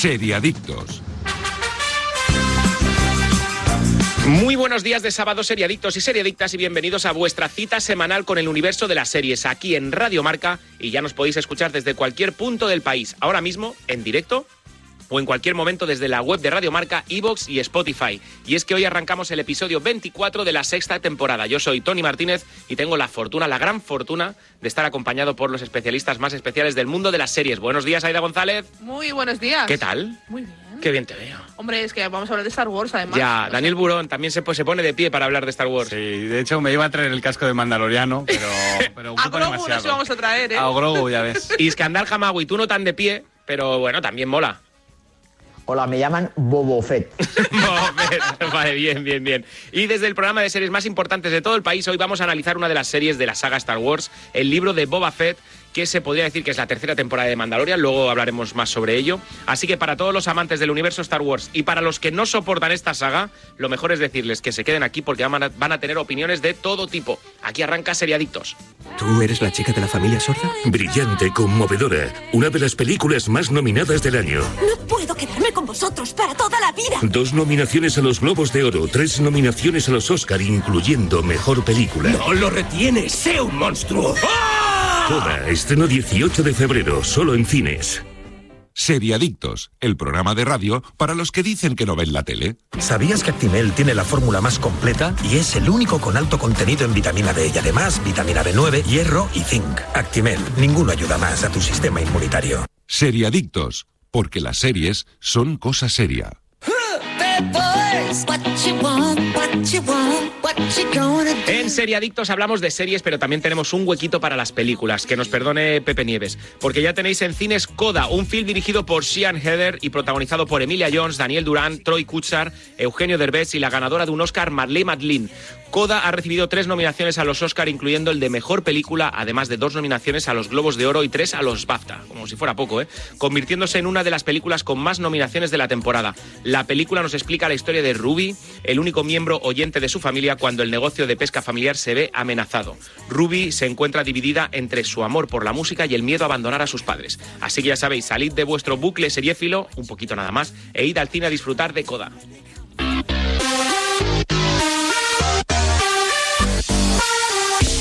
Seriadictos. Muy buenos días de sábado, seriadictos y seriadictas, y bienvenidos a vuestra cita semanal con el universo de las series aquí en Radio Marca. Y ya nos podéis escuchar desde cualquier punto del país, ahora mismo, en directo o en cualquier momento desde la web de Radio Marca, Evox y Spotify. Y es que hoy arrancamos el episodio 24 de la sexta temporada. Yo soy Tony Martínez y tengo la fortuna, la gran fortuna, de estar acompañado por los especialistas más especiales del mundo de las series. Buenos días, Aida González. Muy buenos días. ¿Qué tal? Muy bien. Qué bien te veo. Hombre, es que vamos a hablar de Star Wars además. Ya, O Daniel Burón también se, pues, se pone de pie para hablar de Star Wars. Sí, de hecho me iba a traer el casco de Mandaloriano, pero, pero a Grogu nos íbamos a traer, ¿eh? A Grogu, ya ves. Iskandar Hamawi, tú no tan de pie, pero bueno, también mola. Hola, me llaman Bobo Fett. vale, bien, bien, bien. Y desde el programa de series más importantes de todo el país, hoy vamos a analizar una de las series de la saga Star Wars, el libro de Boba Fett, que se podría decir que es la tercera temporada de Mandalorian, luego hablaremos más sobre ello. Así que para todos los amantes del universo Star Wars y para los que no soportan esta saga, lo mejor es decirles que se queden aquí porque van a, van a tener opiniones de todo tipo. Aquí arranca Seriadictos. ¿Tú eres la chica de la familia sorda? Brillante, conmovedora, una de las películas más nominadas del año. No puedo quedarme con vosotros para toda la vida. Dos nominaciones a los Globos de Oro, tres nominaciones a los Oscar, incluyendo Mejor Película. ¡No lo retienes! ¡Sé un monstruo! Toda, estreno 18 de febrero, solo en cines. Seriadictos, el programa de radio para los que dicen que no ven la tele. ¿Sabías que Actimel tiene la fórmula más completa y es el único con alto contenido en vitamina D y además vitamina B9, hierro y zinc? Actimel, ninguno ayuda más a tu sistema inmunitario. Seriadictos, porque las series son cosa seria. En Seriadictos hablamos de series, pero también tenemos un huequito para las películas, que nos perdone Pepe Nieves, porque ya tenéis en cines Coda, un film dirigido por Sean Heather y protagonizado por Emilia Jones, Daniel Durán, Troy Kutchar, Eugenio Derbez y la ganadora de un Oscar, Marlene Matlin. Coda ha recibido tres nominaciones a los Oscar, incluyendo el de Mejor Película, además de dos nominaciones a los Globos de Oro y tres a los BAFTA, como si fuera poco, ¿eh? convirtiéndose en una de las películas con más nominaciones de la temporada. La película nos explica la historia de Ruby, el único miembro oyente de su familia cuando el negocio de pesca familiar se ve amenazado. Ruby se encuentra dividida entre su amor por la música y el miedo a abandonar a sus padres. Así que ya sabéis, salid de vuestro bucle seriéfilo, un poquito nada más, e id al cine a disfrutar de Coda.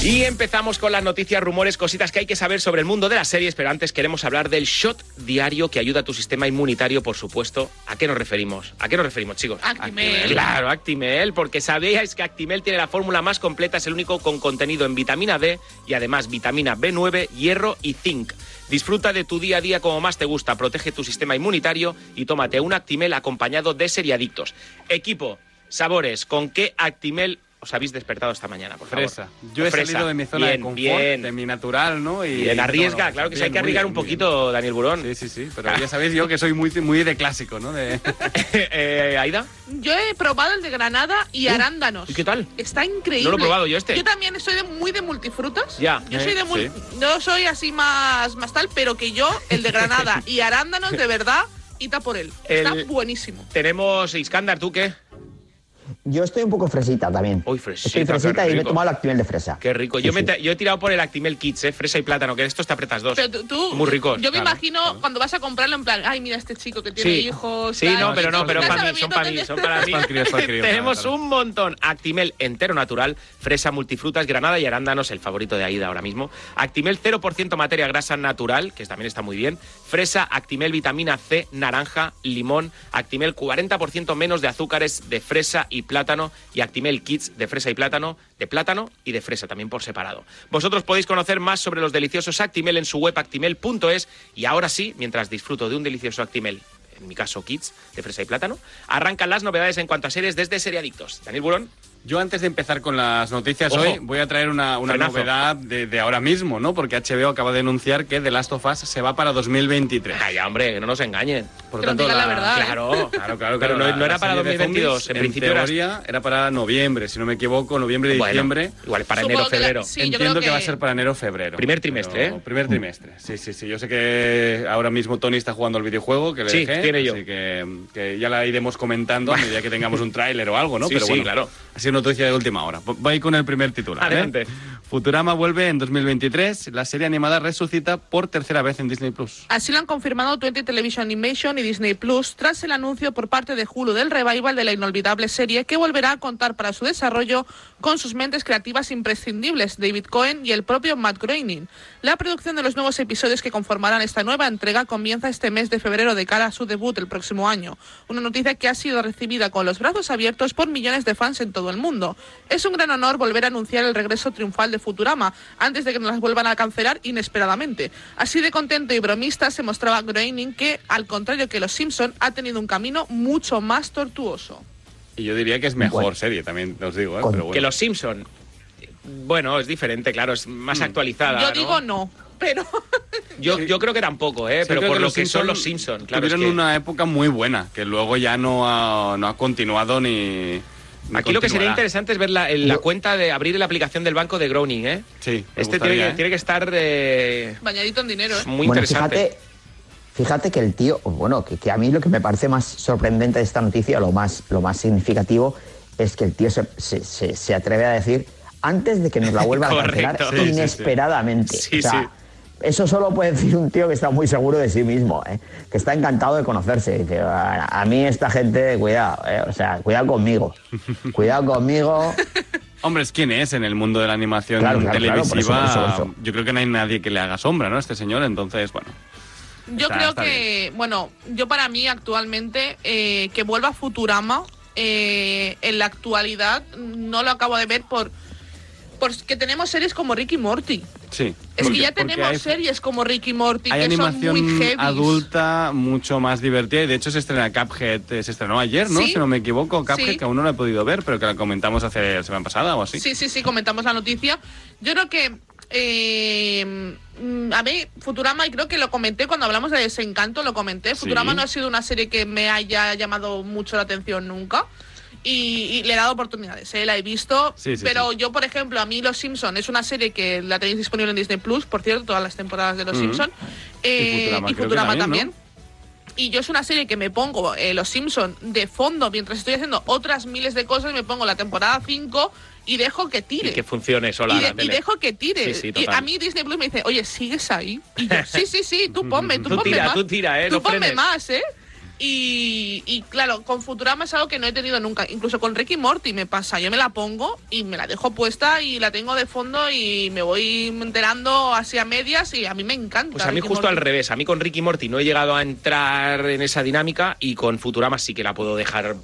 Y empezamos con las noticias, rumores, cositas que hay que saber sobre el mundo de las series, pero antes queremos hablar del shot diario que ayuda a tu sistema inmunitario, por supuesto. ¿A qué nos referimos? ¿A qué nos referimos, chicos? Actimel. Claro, Actimel, porque sabíais que Actimel tiene la fórmula más completa, es el único con contenido en vitamina D y además vitamina B9, hierro y zinc. Disfruta de tu día a día como más te gusta, protege tu sistema inmunitario y tómate un Actimel acompañado de seriadictos. Equipo, sabores, ¿con qué Actimel os habéis despertado esta mañana, por favor? Fresa. Yo he Fresa. salido de mi zona Bien, de confort, bien. de mi natural, ¿no? Y Bien, arriesga, no, claro que sí, hay que muy arriesgar bien, un muy poquito, Daniel Burón. Sí, sí, sí, pero ya sabéis yo que soy muy, muy de clásico, ¿no? De... Eh, ¿Aida? Yo he probado el de granada y Uh, arándanos. ¿y qué tal? Está increíble. No lo he probado yo este. Yo también soy de, muy de multifrutas. Ya. Yo Eh, soy de mul- sí. no soy así más, más tal, pero que yo, el de granada y arándanos, de verdad, ita por él. Está El- buenísimo. Tenemos Iskandar, ¿tú qué? Yo estoy un poco fresita también. Uy, fresita, Estoy fresita y me he rico. tomado el Actimel de fresa. Qué rico. Sí, Yo, me sí. te- yo he tirado por el Actimel Kids, ¿eh? Fresa y plátano, que de estos te apretas dos. Pero tú, tú- Muy ricos. Yo me claro. imagino cuando vas a comprarlo en plan, ay, mira este chico que tiene Sí. hijos. Sí, tal, no, pero no, pero para mí, son para mí, son para mí. Tenemos un montón. Actimel entero natural, fresa multifrutas, granada y arándanos, el favorito de Aida ahora mismo. Actimel 0% materia grasa natural, que también está muy bien. Fresa, Actimel vitamina C, naranja, limón. Actimel 40% menos de azúcares de fresa y plátano. Y Actimel Kids de fresa y plátano, de plátano y de fresa también por separado. Vosotros podéis conocer más sobre los deliciosos Actimel en su web actimel.es. Y ahora sí, mientras disfruto de un delicioso Actimel en mi caso Kids, de fresa y plátano, arrancan las novedades en cuanto a series desde Seriadictos. Daniel Burón. Yo antes de empezar con las noticias Ojo. hoy voy a traer una, una novedad de, de ahora mismo, ¿no? Porque HBO acaba de anunciar que The Last of Us se va para 2023. Ay, hombre, que no nos engañen. Por Que nos digan la verdad, ¿eh? Claro, Claro, claro, Pero claro. no, la- no era la para serie de 2022, zombies, en principio era- teoría era para noviembre, si no me equivoco, noviembre, Bueno, diciembre. igual para Supongo enero, que la- febrero. sí, Entiendo creo que... va a que- ser para enero febrero. Primer trimestre, Pero- ¿eh? Primer trimestre, sí, sí, sí. Yo sé que ahora mismo Tony está jugando al videojuego, que le Sí, dejé, tiene yo. así que, que ya la iremos comentando a medida que tengamos un tráiler o algo, ¿no? Sí, Pero sí, bueno, claro. ha sido noticia de última hora. Va a ir con el primer titular. ¿eh? Adelante. Futurama vuelve en 2023. La serie animada resucita por tercera vez en Disney Plus. Así lo han confirmado 20 Television Animation y Disney Plus tras el anuncio por parte de Hulu del revival de la inolvidable serie que volverá a contar para su desarrollo con sus mentes creativas imprescindibles, David Cohen y el propio Matt Groening. La producción de los nuevos episodios que conformarán esta nueva entrega comienza este mes de febrero de cara a su debut el próximo año. Una noticia que ha sido recibida con los brazos abiertos por millones de fans en todo el mundo. Es un gran honor volver a anunciar el regreso triunfal de Futurama antes de que nos las vuelvan a cancelar inesperadamente. Así de contento y bromista se mostraba Groening que, al contrario que Los Simpson, ha tenido un camino mucho más tortuoso. Y yo diría que es mejor Bueno. serie, también os digo, ¿eh? Pero bueno. Que los Simpson. Bueno, es diferente, claro, es más actualizada. Yo ¿no? digo no, pero Yo, yo creo que tampoco, ¿eh? Sí, pero por lo que son los Simpson, claro. es Tuvieron que una época muy buena, que luego ya no ha, no ha continuado ni. ni Aquí lo que sería interesante es ver la, en la cuenta de abrir la aplicación del banco de Groening, ¿eh? Sí, me Este tiene gustaría, que, ¿eh? tiene que estar eh, bañadito en dinero, ¿eh? muy bueno, interesante. fíjate, fíjate que el tío, bueno, que, que a mí lo que me parece más sorprendente de esta noticia, lo más, lo más significativo, es que el tío se, se- se- se atreve a decir antes de que nos la vuelvan a cancelar. Sí, sí. inesperadamente. Sí, o sea, sí. Eso solo puede decir un tío que está muy seguro de sí mismo, ¿eh? que está encantado de conocerse. Que a, mí esta gente, cuidado, ¿eh? o sea, cuidado conmigo. Cuidado conmigo. Hombre, es quien es en el mundo de la animación Claro, claro, claro, por eso, televisiva. eso, eso. Yo creo que no hay nadie que le haga sombra, ¿no? Este señor, entonces, bueno. Yo Está- creo está que, bueno, yo para mí actualmente eh, que vuelva Futurama eh, en la actualidad no lo acabo de ver por porque tenemos series como Ricky Morty. Sí. Es Porque- que ya tenemos hay- series como Ricky Morty Hay que son animación muy heavy. adulta mucho más divertida y de hecho se estrena Cuphead, eh, se estrenó ayer, ¿no? Sí. Si no me equivoco, Cuphead Sí. que aún no la he podido ver, pero que la comentamos hace la semana pasada o así. Sí, sí, sí, comentamos la noticia. Yo creo que eh, a mí Futurama y creo que lo comenté cuando hablamos de Desencanto, lo comenté. Sí. Futurama no ha sido una serie que me haya llamado mucho la atención nunca. Y, y le he dado oportunidades, ¿eh? la he visto. Sí, sí, pero sí. yo, por ejemplo, a mí Los Simpson es una serie que la tenéis disponible en Disney Plus, por cierto, todas las temporadas de Los Ujú. Simpson. Eh, Futurama y que Futurama también. Y yo es una serie que me pongo eh, Los Simpson de fondo mientras estoy haciendo otras miles de cosas. Me pongo la temporada 5 y dejo que tire. Y que funcione sola Y, de- la y dejo que tire. Sí, sí, y a mí Disney Plus me dice, oye, ¿sigues ahí? Y yo, sí, sí, sí, tú ponme, tú, Tú ponme tira, más. tú tira, eh, Tú no ponme frenes. más, ¿eh? Y, y claro, con Futurama es algo que no he tenido nunca. Incluso con Ricky Morty me pasa. Yo me la pongo y me la dejo puesta y la tengo de fondo y me voy enterando así a medias y a mí me encanta. Pues a mí Ricky justo al revés. A mí con Ricky Morty no he llegado a entrar en esa dinámica y con Futurama sí que la puedo dejar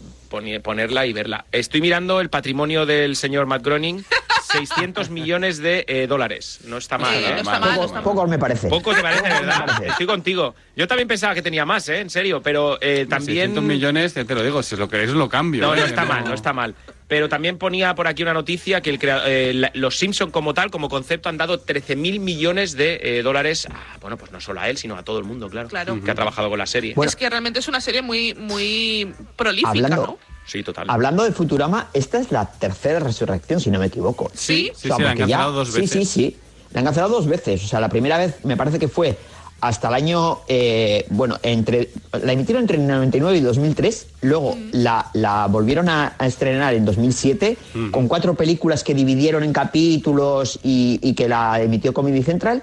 ponerla y verla. Estoy mirando el patrimonio del señor Matt Groening. 600 millones de eh, dólares. No está mal, Sí, ¿eh? no está mal, no Poco- está mal. pocos me parece. Poco te parece, ¿verdad? parece. Estoy contigo. Yo también pensaba que tenía más, ¿eh? En serio, pero eh, también... 600 millones, ya te lo digo, si lo queréis lo cambio. No, ¿eh? no está Que mal, no está mal. Pero también ponía por aquí una noticia que el crea- eh, la- los Simpson como tal, como concepto, han dado 13.000 millones de eh, dólares, a- bueno, pues no solo a él, sino a todo el mundo, claro, Claro. que ha trabajado con la serie. Bueno. Es que realmente es una serie muy, muy prolífica, Hablando- ¿no? Sí, total. Hablando de Futurama, esta es la tercera resurrección, si no me equivoco. Sí, Sí, sí, la han cancelado dos Sí, veces. sí, sí. La han cancelado dos veces. O sea, la primera vez me parece que fue hasta el año. eh, bueno, entre la emitieron entre el 99 y 2003. Luego la, la volvieron a, a estrenar en 2007 con cuatro películas que dividieron en capítulos y, y que la emitió Comedy Central.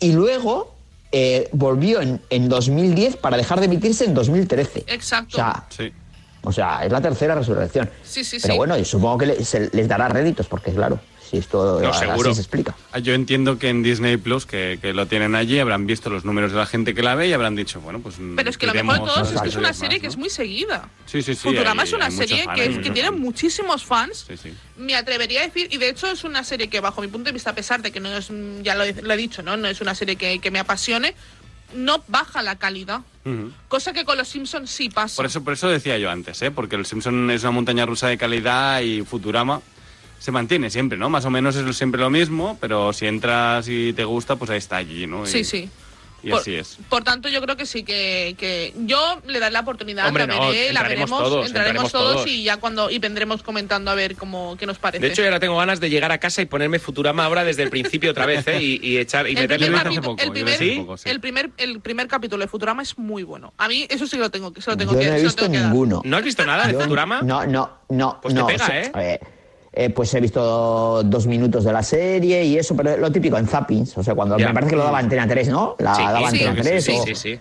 Y luego. eh, volvió en, en 2010 para dejar de emitirse en 2013. Exacto. O sea, Sí. O sea, es la tercera resurrección. Sí, sí, Pero sí. bueno, y supongo que le- se- les dará réditos, porque claro, si esto No, así seguro. se explica. Ah, Yo entiendo que en Disney Plus, que, que lo tienen allí, habrán visto los números de la gente que la ve y habrán dicho, bueno, pues. Pero es que lo mejor de tiremos todo es que es una serie más, que es muy seguida. Sí, sí, sí. Futurama hay- es una serie fans, que, que tiene muchísimos fans. Sí, sí. Me atrevería a decir, y de hecho es una serie que bajo mi punto de vista, a pesar de que no es, mm, ya lo he, lo he dicho, ¿no? No es una serie que, que me apasione, no baja la calidad. Cosa que con los Simpsons sí pasa. Por eso, por eso decía yo antes, ¿eh? porque el Simpson es una montaña rusa de calidad y Futurama se mantiene siempre, ¿no? Más o menos es siempre lo mismo, pero si entras y te gusta, pues ahí está allí, ¿no? Y- Sí, sí. Y por, así es. por tanto, yo creo que sí que, que yo le daré la oportunidad, Hombre, la no, veré, la veremos, todos, entraremos entraremos todos, todos. y ya cuando y vendremos comentando a ver cómo qué nos parece. De hecho, yo ahora tengo ganas de llegar a casa y ponerme Futurama ahora desde el principio otra vez, ¿eh? Y, y echar y el meterle primer, poco, el primer- hace poco, sí. el primer el primer capítulo de Futurama es muy bueno. A mí eso sí lo tengo que se lo tengo Yo que no he visto tengo ninguno. ¿No has visto nada de Yo- Futurama? No, no, no. Pues te no, pega, o sea, ¿eh? Eh, pues he visto dos minutos de la serie y eso, pero lo típico en zappings, o sea, cuando me parece que lo daba Antena 3, ¿no? La Sí, daba sí, Antena sí, 3 sí, o- sí, sí.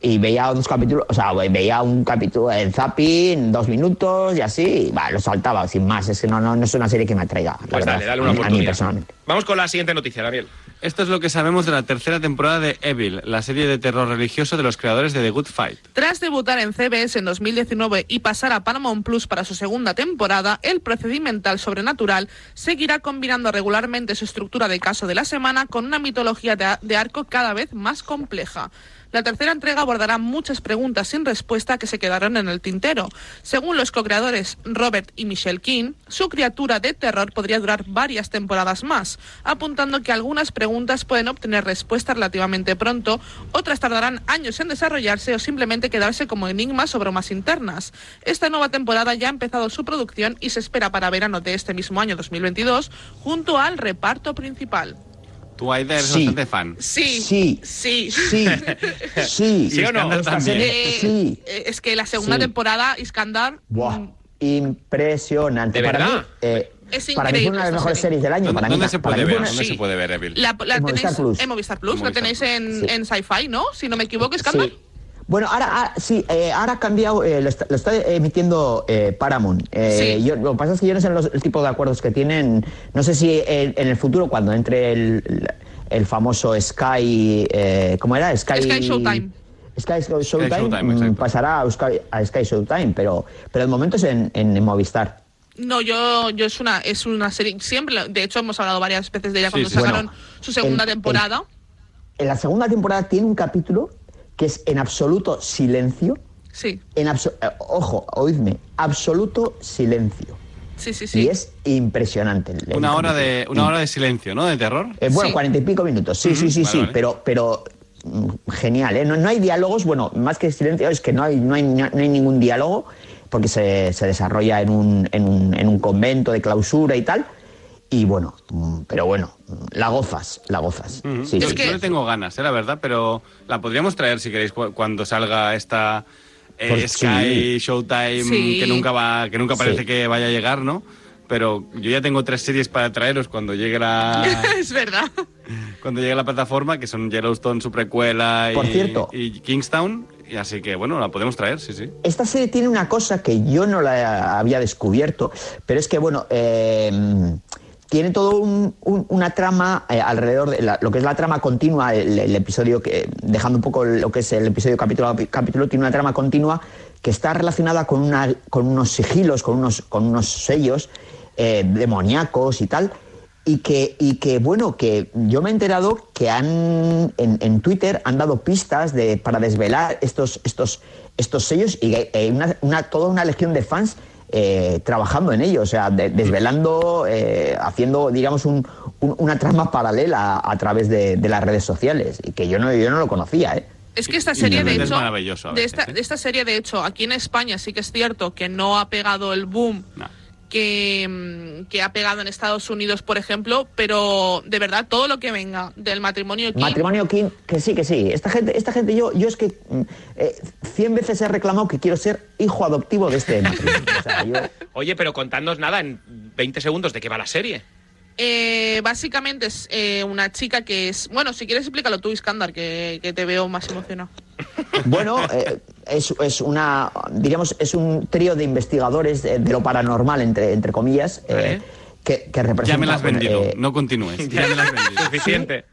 y veía dos capítulos, o sea, veía un capítulo en zapping, dos minutos y así, y, lo saltaba sin más, es que no, no, no es una serie que me atraiga, la Pues verdad, dale, dale una a mí- a mí oportunidad. personalmente. Vamos con la siguiente noticia, Daniel. Esto es lo que sabemos de la tercera temporada de Evil, la serie de terror religioso de los creadores de The Good Fight. Tras debutar en CBS en 2019 y pasar a Paramount Plus para su segunda temporada, el procedimental sobrenatural seguirá combinando regularmente su estructura de caso de la semana con una mitología de, de arco cada vez más compleja. La tercera entrega abordará muchas preguntas sin respuesta que se quedaron en el tintero. Según los co-creadores Robert y Michelle King, su criatura de terror podría durar varias temporadas más, apuntando que algunas preguntas pueden obtener respuesta relativamente pronto, otras tardarán años en desarrollarse o simplemente quedarse como enigmas o bromas internas. Esta nueva temporada ya ha empezado su producción y se espera para verano de este mismo año 2022 junto al reparto principal. Tú, Aida, eres Sí. bastante fan. Sí, Sí. sí. Sí, sí, ¿Sí o no? Eh, sí. eh, es que la segunda Sí. temporada, Iskandar, Buah, mm, impresionante. ¿De para verdad? mí, eh, Es para mí fue una de las mejores serie. series del año. ¿Dónde, para mí, dónde se para puede mí fue ver? una- ¿Dónde Sí. se puede ver Evil? la, la En tenéis Movistar Plus. en Movistar Plus, En la tenéis en, Sí. en Sci-Fi, ¿no? Si no me equivoco, Iskandar. Sí. Bueno, ahora, ahora- sí, eh, ahora ha cambiado, eh, lo, está, lo está emitiendo eh, Paramount. Eh, Sí. yo- lo que pasa es que yo no sé los- el tipo de acuerdos que tienen. No sé si en, en el futuro, cuando entre el, el famoso Sky. Eh, ¿Cómo era? Sky, Sky Showtime. Sky Showtime, Showtime, mm, pasará a Sky, a Sky Showtime, pero, pero de momento es en, en- en Movistar. No, yo, yo es una, es una serie, siempre, de hecho hemos hablado varias veces de ella Sí, cuando sí. sacaron Bueno, su segunda el- el- temporada. En la segunda temporada tiene un capítulo que es en absoluto silencio. Sí, En abso- eh, ojo, oídme, absoluto silencio. sí, sí, sí. Y es impresionante. el- el Una hora de una hora de silencio, ¿no? De terror. Eh, bueno, Sí. cuarenta y pico minutos. Sí, sí, sí, vale, sí. vale. Pero, pero mm, genial, ¿eh? No, no hay diálogos, bueno, más que silencio, es que no hay, no hay, no hay ningún diálogo, porque se, se desarrolla en un, en, un, en un convento de clausura y tal. Y bueno, mm, pero bueno, la gozas, la gozas. Sí, yo, sí. que- yo le tengo ganas, eh, la verdad, pero la podríamos traer si queréis cu- cuando salga esta eh, Pues Sky sí. Showtime Sí. que nunca va, que nunca parece Sí. que vaya a llegar, ¿no? Pero yo ya tengo tres series para traeros cuando llegue la es verdad. cuando llegue la plataforma, que son Yellowstone, su precuela y, Por cierto. y Kingstown, y así que bueno, la podemos traer, sí, sí. Esta serie tiene una cosa que yo no la había descubierto, pero es que, bueno, eh, tiene todo un- un- una trama eh, alrededor de la- lo que es la trama continua, el, episodio que, dejando un poco lo que es el episodio capítulo a capítulo, tiene una trama continua que está relacionada con, una, con unos sigilos, con unos, con unos sellos eh, demoníacos y tal. Y que, y que, bueno, que yo me he enterado que han en, Twitter han dado pistas de, para desvelar estos, estos, estos sellos y hay hay una, una- toda una legión de fans eh, trabajando en ello, o sea, de- desvelando, eh, haciendo, digamos, un- un- una trama paralela a, a través de, de las redes sociales, y que yo no, yo no lo conocía, ¿eh? Es que esta serie, de es hecho, de esta, ¿eh? de esta serie, de hecho, aquí en España sí que es cierto que no ha pegado el boom No. Que, mm, que ha pegado en Estados Unidos, por ejemplo, pero de verdad todo lo que venga del matrimonio King, Matrimonio King, que sí, que sí. Esta gente, esta gente yo, yo es que mm, eh, cien veces he reclamado que quiero ser hijo adoptivo de este matrimonio. O sea, yo- Oye, pero contadnos nada en 20 segundos de qué va la serie. Eh, básicamente es eh, una chica que es. Bueno, si quieres explícalo tú, Iskandar, que, que te veo más emocionado. Bueno, eh, es, es una, diríamos, es un trío de investigadores de, de lo paranormal, entre, entre comillas, eh, que, que representan... Ya me las has vendido, eh, no continúes. Ya me las has vendido. Suficiente.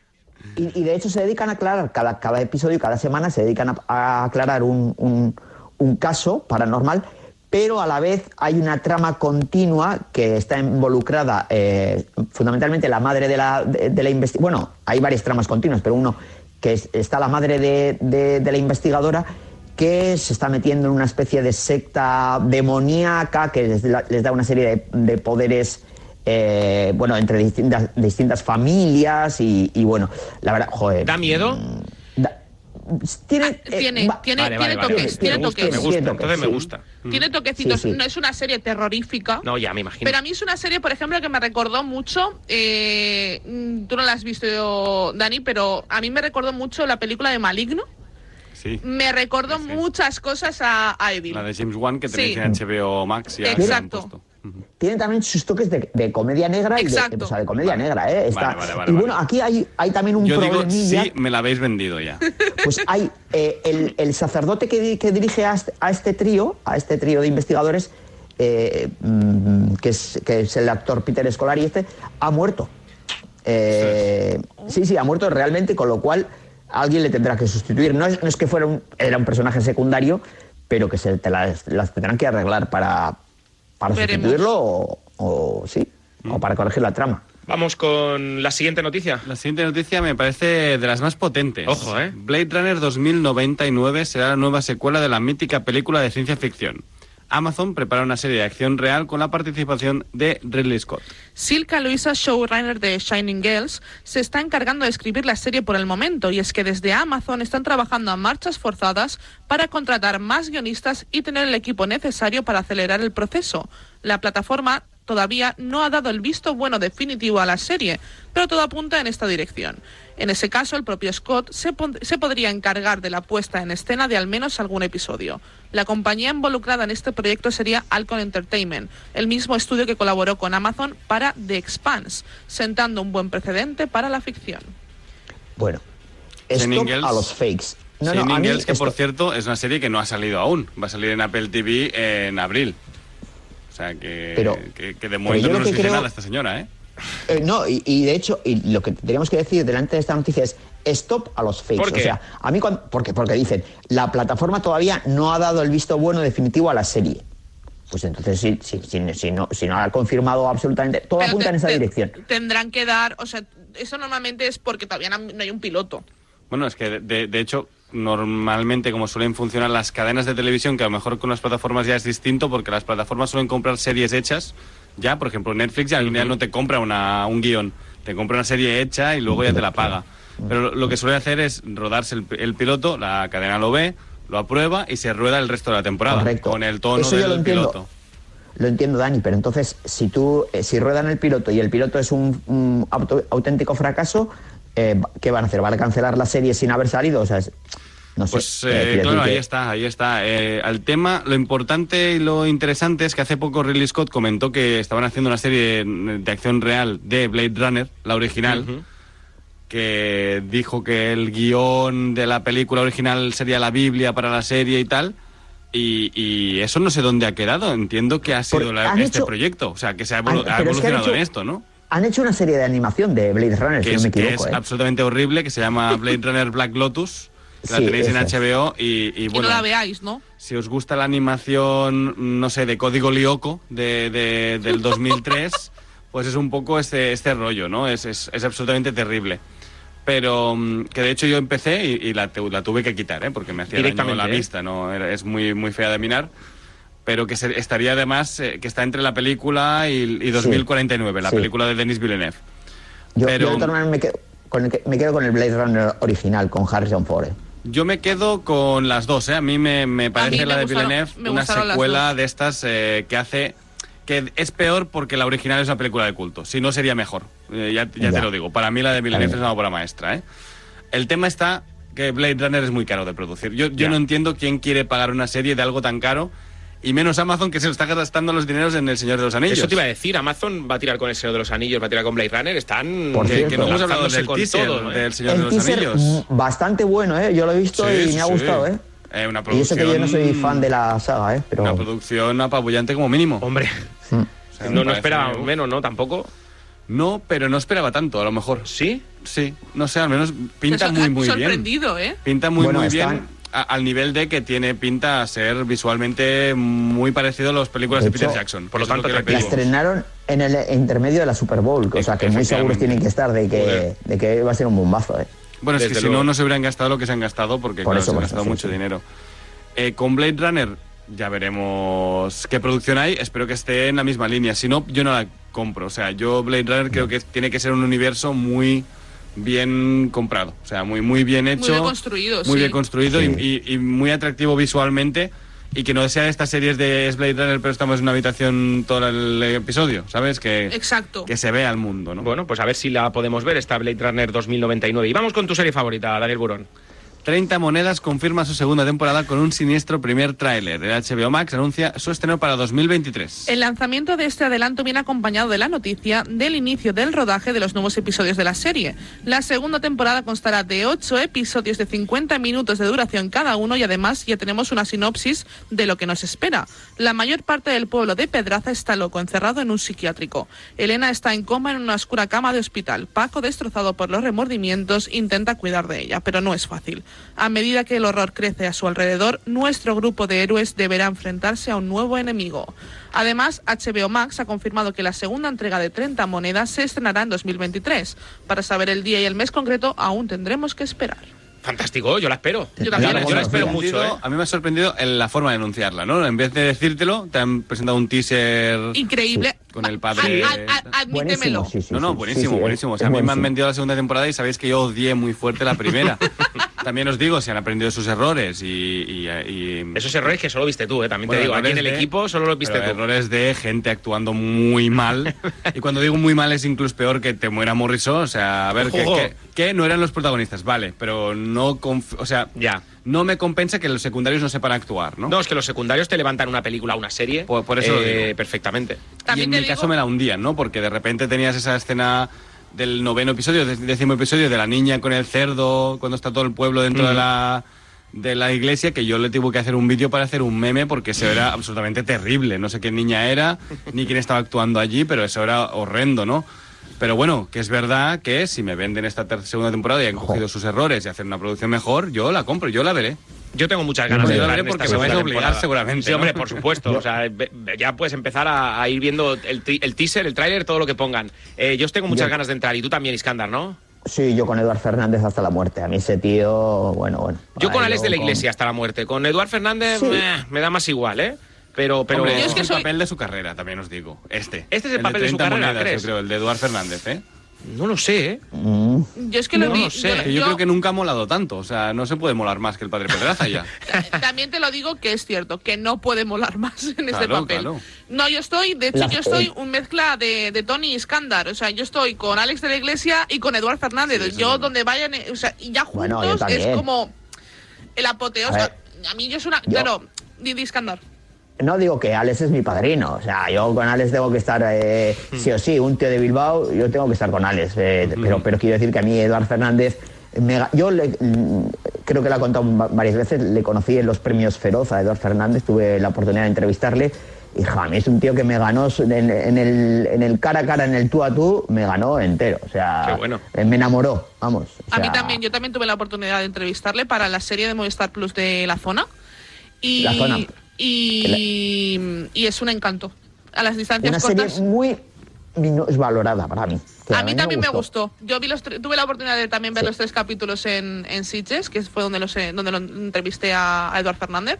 Y, y de hecho se dedican a aclarar, cada, cada episodio, cada semana se dedican a, a aclarar un, un- un caso paranormal, pero a la vez hay una trama continua que está involucrada eh, fundamentalmente la madre de la, de, de la investigadora. Bueno, hay varias tramas continuas, pero uno que es- está la madre de, de- de la investigadora que se está metiendo en una especie de secta demoníaca que les, da- les da una serie de, de poderes eh, bueno, entre distintas, distintas familias y, y bueno, la verdad, joder. ¿Da miedo? Mm, tiene, tiene, tiene, toques, Me gusta, entonces me gusta. Tiene toquecitos. Sí, sí. No es una serie terrorífica. No, ya me imagino. Pero a mí es una serie, por ejemplo, que me recordó mucho. eh, mm, tú no la has visto, Dani, pero a mí me recordó mucho la película de Maligno. Sí. Me recordó sí. muchas cosas a, a Evil. La de James Wan que tenéis Sí. en HBO Max. Ya Exacto. Tiene también sus toques de, de comedia negra y de, Exacto. o sea, de comedia negra, ¿eh? Está- Vale, vale, vale, y vale. bueno, aquí hay, hay también un Yo digo, sí, me la habéis vendido ya. Pues hay eh, el, el sacerdote que, di- que dirige a este, a este trío, a este trío de investigadores, eh, mm, que, es, que es el actor Peter Scolari, este, ha muerto. Eh, sí, sí, ha muerto realmente, con lo cual alguien le tendrá que sustituir. No es, no es que fuera un, era un personaje secundario, pero que se te las, las tendrán que arreglar para, para Veremos. sustituirlo o, o sí, o para corregir la trama. Vamos con la siguiente noticia. La siguiente noticia me parece de las más potentes. Ojo, ¿eh? Blade Runner 2099 será la nueva secuela de la mítica película de ciencia ficción. Amazon prepara una serie de acción real con la participación de Ridley Scott. Silka Luisa, showrunner de Shining Girls, se está encargando de escribir la serie por el momento y es que desde Amazon están trabajando a marchas forzadas para contratar más guionistas y tener el equipo necesario para acelerar el proceso. La plataforma todavía no ha dado el visto bueno definitivo a la serie, pero todo apunta en esta dirección. En ese caso, el propio Scott se, se podría encargar de la puesta en escena de al menos algún episodio. La compañía involucrada en este proyecto sería Alcon Entertainment, el mismo estudio que colaboró con Amazon para The Expanse, sentando un buen precedente para la ficción. Bueno, Girls. a los fakes. No, no, a mí que por esto- cierto es una serie que no ha salido aún. Va a salir en Apple TV en abril. O sea que, Pero- que, que de momento no lo nos que dice creo- nada esta señora, ¿eh? Eh, no, y, y de hecho, y lo que tenemos que decir delante de esta noticia es stop a los fakes. ¿Por qué? O sea, a mí cuando, porque, porque dicen, la plataforma todavía no ha dado el visto bueno definitivo a la serie. Pues entonces, si, si, si, si no, si no ha confirmado absolutamente, todo Pero apunta te- en esa te- dirección. Tendrán que dar, o sea, eso normalmente es porque todavía no no hay un piloto. Bueno, es que de, de- de hecho, normalmente como suelen funcionar las cadenas de televisión, que a lo mejor con las plataformas ya es distinto, porque las plataformas suelen comprar series hechas, ya, por ejemplo, Netflix ya, ya no te compra una, un guion, te compra una serie hecha y luego ya te la paga. Pero lo- que suele hacer es rodarse el, el piloto, la cadena lo ve, lo aprueba y se rueda el resto de la temporada, Correcto. con el tono Eso yo del lo entiendo. piloto. Lo entiendo, Dani, pero entonces, si tú, eh, si ruedan el piloto y el piloto es un, un auto- auténtico fracaso, eh, ¿qué van a hacer? ¿Van a cancelar la serie sin haber salido? O sea, es- no sé. Pues eh, eh, claro, ahí que- está, ahí está. Eh, al tema, lo importante y lo interesante es que hace poco Ridley Scott comentó que estaban haciendo una serie de, de acción real de Blade Runner, la original, que dijo que el guion de la película original sería la Biblia para la serie y tal. Y, y eso no sé dónde ha quedado. Entiendo que ha sido la- este hecho- proyecto. O sea, que se ha, evolu- ha es que evolucionado hecho- en esto, ¿no? Han hecho una serie de animación de Blade Runner, que si es, no me que equivoco. es ¿eh? absolutamente horrible, que se llama Blade Runner Black Lotus, que la Sí, tenéis en. HBO y, y bueno, no la veáis, ¿no? si os gusta la animación, no sé, de Código Lyoko de, de- del 2003, pues es un poco este, este rollo, ¿no? Es, es, es absolutamente terrible. Pero mm, que de hecho yo empecé y, y la, la tuve que quitar, ¿eh? Porque me hacía daño Directamente, la ¿eh? vista, ¿no? Era- es muy, muy fea de mirar. Pero que se- estaría además, eh, que está entre la película y, y 2049, la sí. película de Denis Villeneuve. Yo, pero- yo de todas maneras me quedo, con el, me quedo con el Blade Runner original, con Harrison Ford. ¿eh? Yo me quedo con las dos, ¿eh? A mí me, me parece me la de gustaron- Villeneuve una secuela de estas eh, que hace... que es peor porque la original es una película de culto. Si no, sería mejor. Eh, ya ya Ya. te lo digo. Para mí la de Villeneuve es una obra maestra, ¿eh? El tema está que Blade Runner es muy caro de producir. Yo, yo no entiendo quién quiere pagar una serie de algo tan caro y menos Amazon que se está gastando los dineros en El Señor de los Anillos. Eso te iba a decir, Amazon va a tirar con el Señor de los Anillos, va a tirar con Blade Runner, están... Por que, cierto. que no hemos hablado del con teaser todo, del Señor de los teaser Anillos. bastante bueno, ¿eh? Yo lo he visto Sí, y sí, me ha sí. gustado, ¿eh? Eh, una Y eso que yo no soy producción- fan de la saga, ¿eh? Pero... Una producción apabullante como mínimo. Hombre, Mm. O sea, me no, no esperaba menos, ¿no? Tampoco. No, pero no esperaba tanto, a lo mejor. ¿Sí? Sí, no sé, al menos pinta muy, muy bien. sorprendido, ¿eh? Pinta muy, Bueno, muy están- bien a- al nivel de que tiene pinta a ser visualmente muy parecido a las películas de, De Peter hecho, Jackson. por lo es tanto, La estrenaron en el intermedio de la Super Bowl, o sea que muy seguros tienen que estar de que, Joder. de que va a ser un bombazo, ¿eh? Bueno, es que si no, no se hubieran gastado lo que se han gastado porque Por claro, eso, se han gastado eso, mucho sí. dinero. Eh, con Blade Runner ya veremos qué producción hay. Espero que esté en la misma línea. Si no, yo no la compro. O sea, yo Blade Runner creo que tiene que ser un universo muy bien comprado. O sea, muy, muy bien hecho. bien construido, Muy sí. bien construido Sí. y, y- y muy atractivo visualmente. Y que no sea estas series de Blade Runner, pero estamos en una habitación todo el episodio, ¿sabes? Que, Exacto. que se vea al mundo, ¿no? Bueno, pues a ver si la podemos ver, esta Blade Runner 2099. Y vamos con tu serie favorita, Daniel Burón. 30 Monedas confirma su segunda temporada con un siniestro primer tráiler. El HBO Max anuncia su estreno para 2023. El lanzamiento de este adelanto viene acompañado de la noticia del inicio del rodaje de los nuevos episodios de la serie. La segunda temporada constará de 8 episodios de 50 minutos de duración cada uno y además ya tenemos una sinopsis de lo que nos espera. La mayor parte del pueblo de Pedraza está loco, encerrado en un psiquiátrico. Elena está en coma en una oscura cama de hospital. Paco, destrozado por los remordimientos, intenta cuidar de ella, pero no es fácil. A medida que el horror crece a su alrededor, nuestro grupo de héroes deberá enfrentarse a un nuevo enemigo. Además, HBO Max ha confirmado que la segunda entrega de 30 monedas se estrenará en 2023. Para saber el día y el mes concreto, aún tendremos que esperar. Fantástico, yo la espero. Yo también. la- yo la espero mucho, ¿eh? A mí me ha sorprendido en la forma de anunciarla, ¿no? En vez de decírtelo, te han presentado un teaser Increíble. Con el padre. Ad- ad- ad- admítemelo. Buenísimo, sí, sí, No, no, buenísimo, sí, sí, buenísimo. O sea, a mí me han vendido la segunda temporada y sabéis que yo odié muy fuerte la primera. También os digo, si han aprendido sus errores y... y- y- Esos errores que solo viste tú, ¿eh? También Bueno, te digo, aquí en el de- equipo solo los viste pero tú. errores de gente actuando muy mal. y cuando digo muy mal es incluso peor que te muera Morrison. O sea, a ver, que, que- que no eran los protagonistas, vale, pero no... conf- O sea, Ya. No me compensa que los secundarios no sepan actuar, ¿no? No, es que los secundarios te levantan una película, una serie. Por- por eso lo eh, digo. Perfectamente. y en mi digo- caso me la hundían, ¿no? Porque de repente tenías esa escena del noveno episodio, del décimo episodio, de la niña con el cerdo, cuando está todo el pueblo dentro de la de la iglesia, que yo le tuve que hacer un vídeo para hacer un meme porque eso era absolutamente terrible. No sé qué niña era, ni quién estaba actuando allí, pero eso era horrendo, ¿no? Pero bueno, que es verdad que si me venden esta segunda temporada y han cogido sus errores y hacen una producción mejor, yo la compro, yo la veré. Yo tengo muchas ganas Yo de la entrar veré porque me vais a obligar temporada. seguramente, Sí, hombre, por supuesto. O sea, ya puedes empezar a, a ir viendo el, teaser, el tráiler, todo lo que pongan. Eh, yo tengo muchas Yo- ganas de entrar y tú también, Iskandar, ¿no? Sí, yo con Eduard Fernández hasta la muerte. A mí ese tío, bueno, bueno. Yo con Alex de la con- Iglesia hasta la muerte. Con Eduard Fernández Sí. meh, me da más igual, ¿eh? Pero, pero Hombre, es que el soy- papel de su carrera, también os digo. Este. Este es el de papel de su 30 carrera, monedas, ¿crees? yo creo, el de Eduard Fernández, ¿eh? no lo sé, ¿eh? Mm, Yo es que lo No vi- lo sé. Yo, creo que nunca ha molado tanto. O sea, no se puede molar más que el padre Pedraza ya. Ta- También te lo digo que es cierto, que no puede molar más en este Claro, papel. claro. No, yo estoy, de hecho, La- yo estoy un mezcla de, de Tony y Iskandar. O sea, yo estoy con Alex de la Iglesia y con Eduard Fernández. Sí, yo donde vayan, eh, o sea, y ya juntos Bueno, es como el apoteo. A mí yo es una... Yo- Claro, di, di Iskandar. No digo que Alex es mi padrino, o sea, yo con Alex tengo que estar eh, sí o sí, un tío de Bilbao, yo tengo que estar con Alex, eh, pero, pero quiero decir que a mí Eduard Fernández, me yo le- creo que lo he contado va- varias veces, le conocí en los premios Feroz a Eduard Fernández, tuve la oportunidad de entrevistarle y ja, a mí es un tío que me ganó en, en el, en el cara a cara, en el tú a tú, me ganó entero, o sea, Qué bueno. eh, me enamoró, vamos. o A mí también, yo también tuve la oportunidad de entrevistarle para la serie de Movistar Plus de La Zona. Y, La Zona. Y, y es un encanto. A las distancias Una serie cortas. muy valorada para mí. A mí también me gustó. Yo vi los tuve la oportunidad de también ver Sí. los tres capítulos en, en Sitges, que fue donde, los, eh, donde lo entrevisté a, a Eduard Fernández.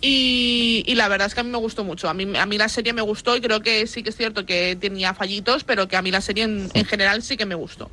Y, y la verdad es que a mí me gustó mucho. A mí, a mí la serie me gustó y creo que sí que es cierto que tenía fallitos, pero que a mí la serie en, en general sí que me gustó.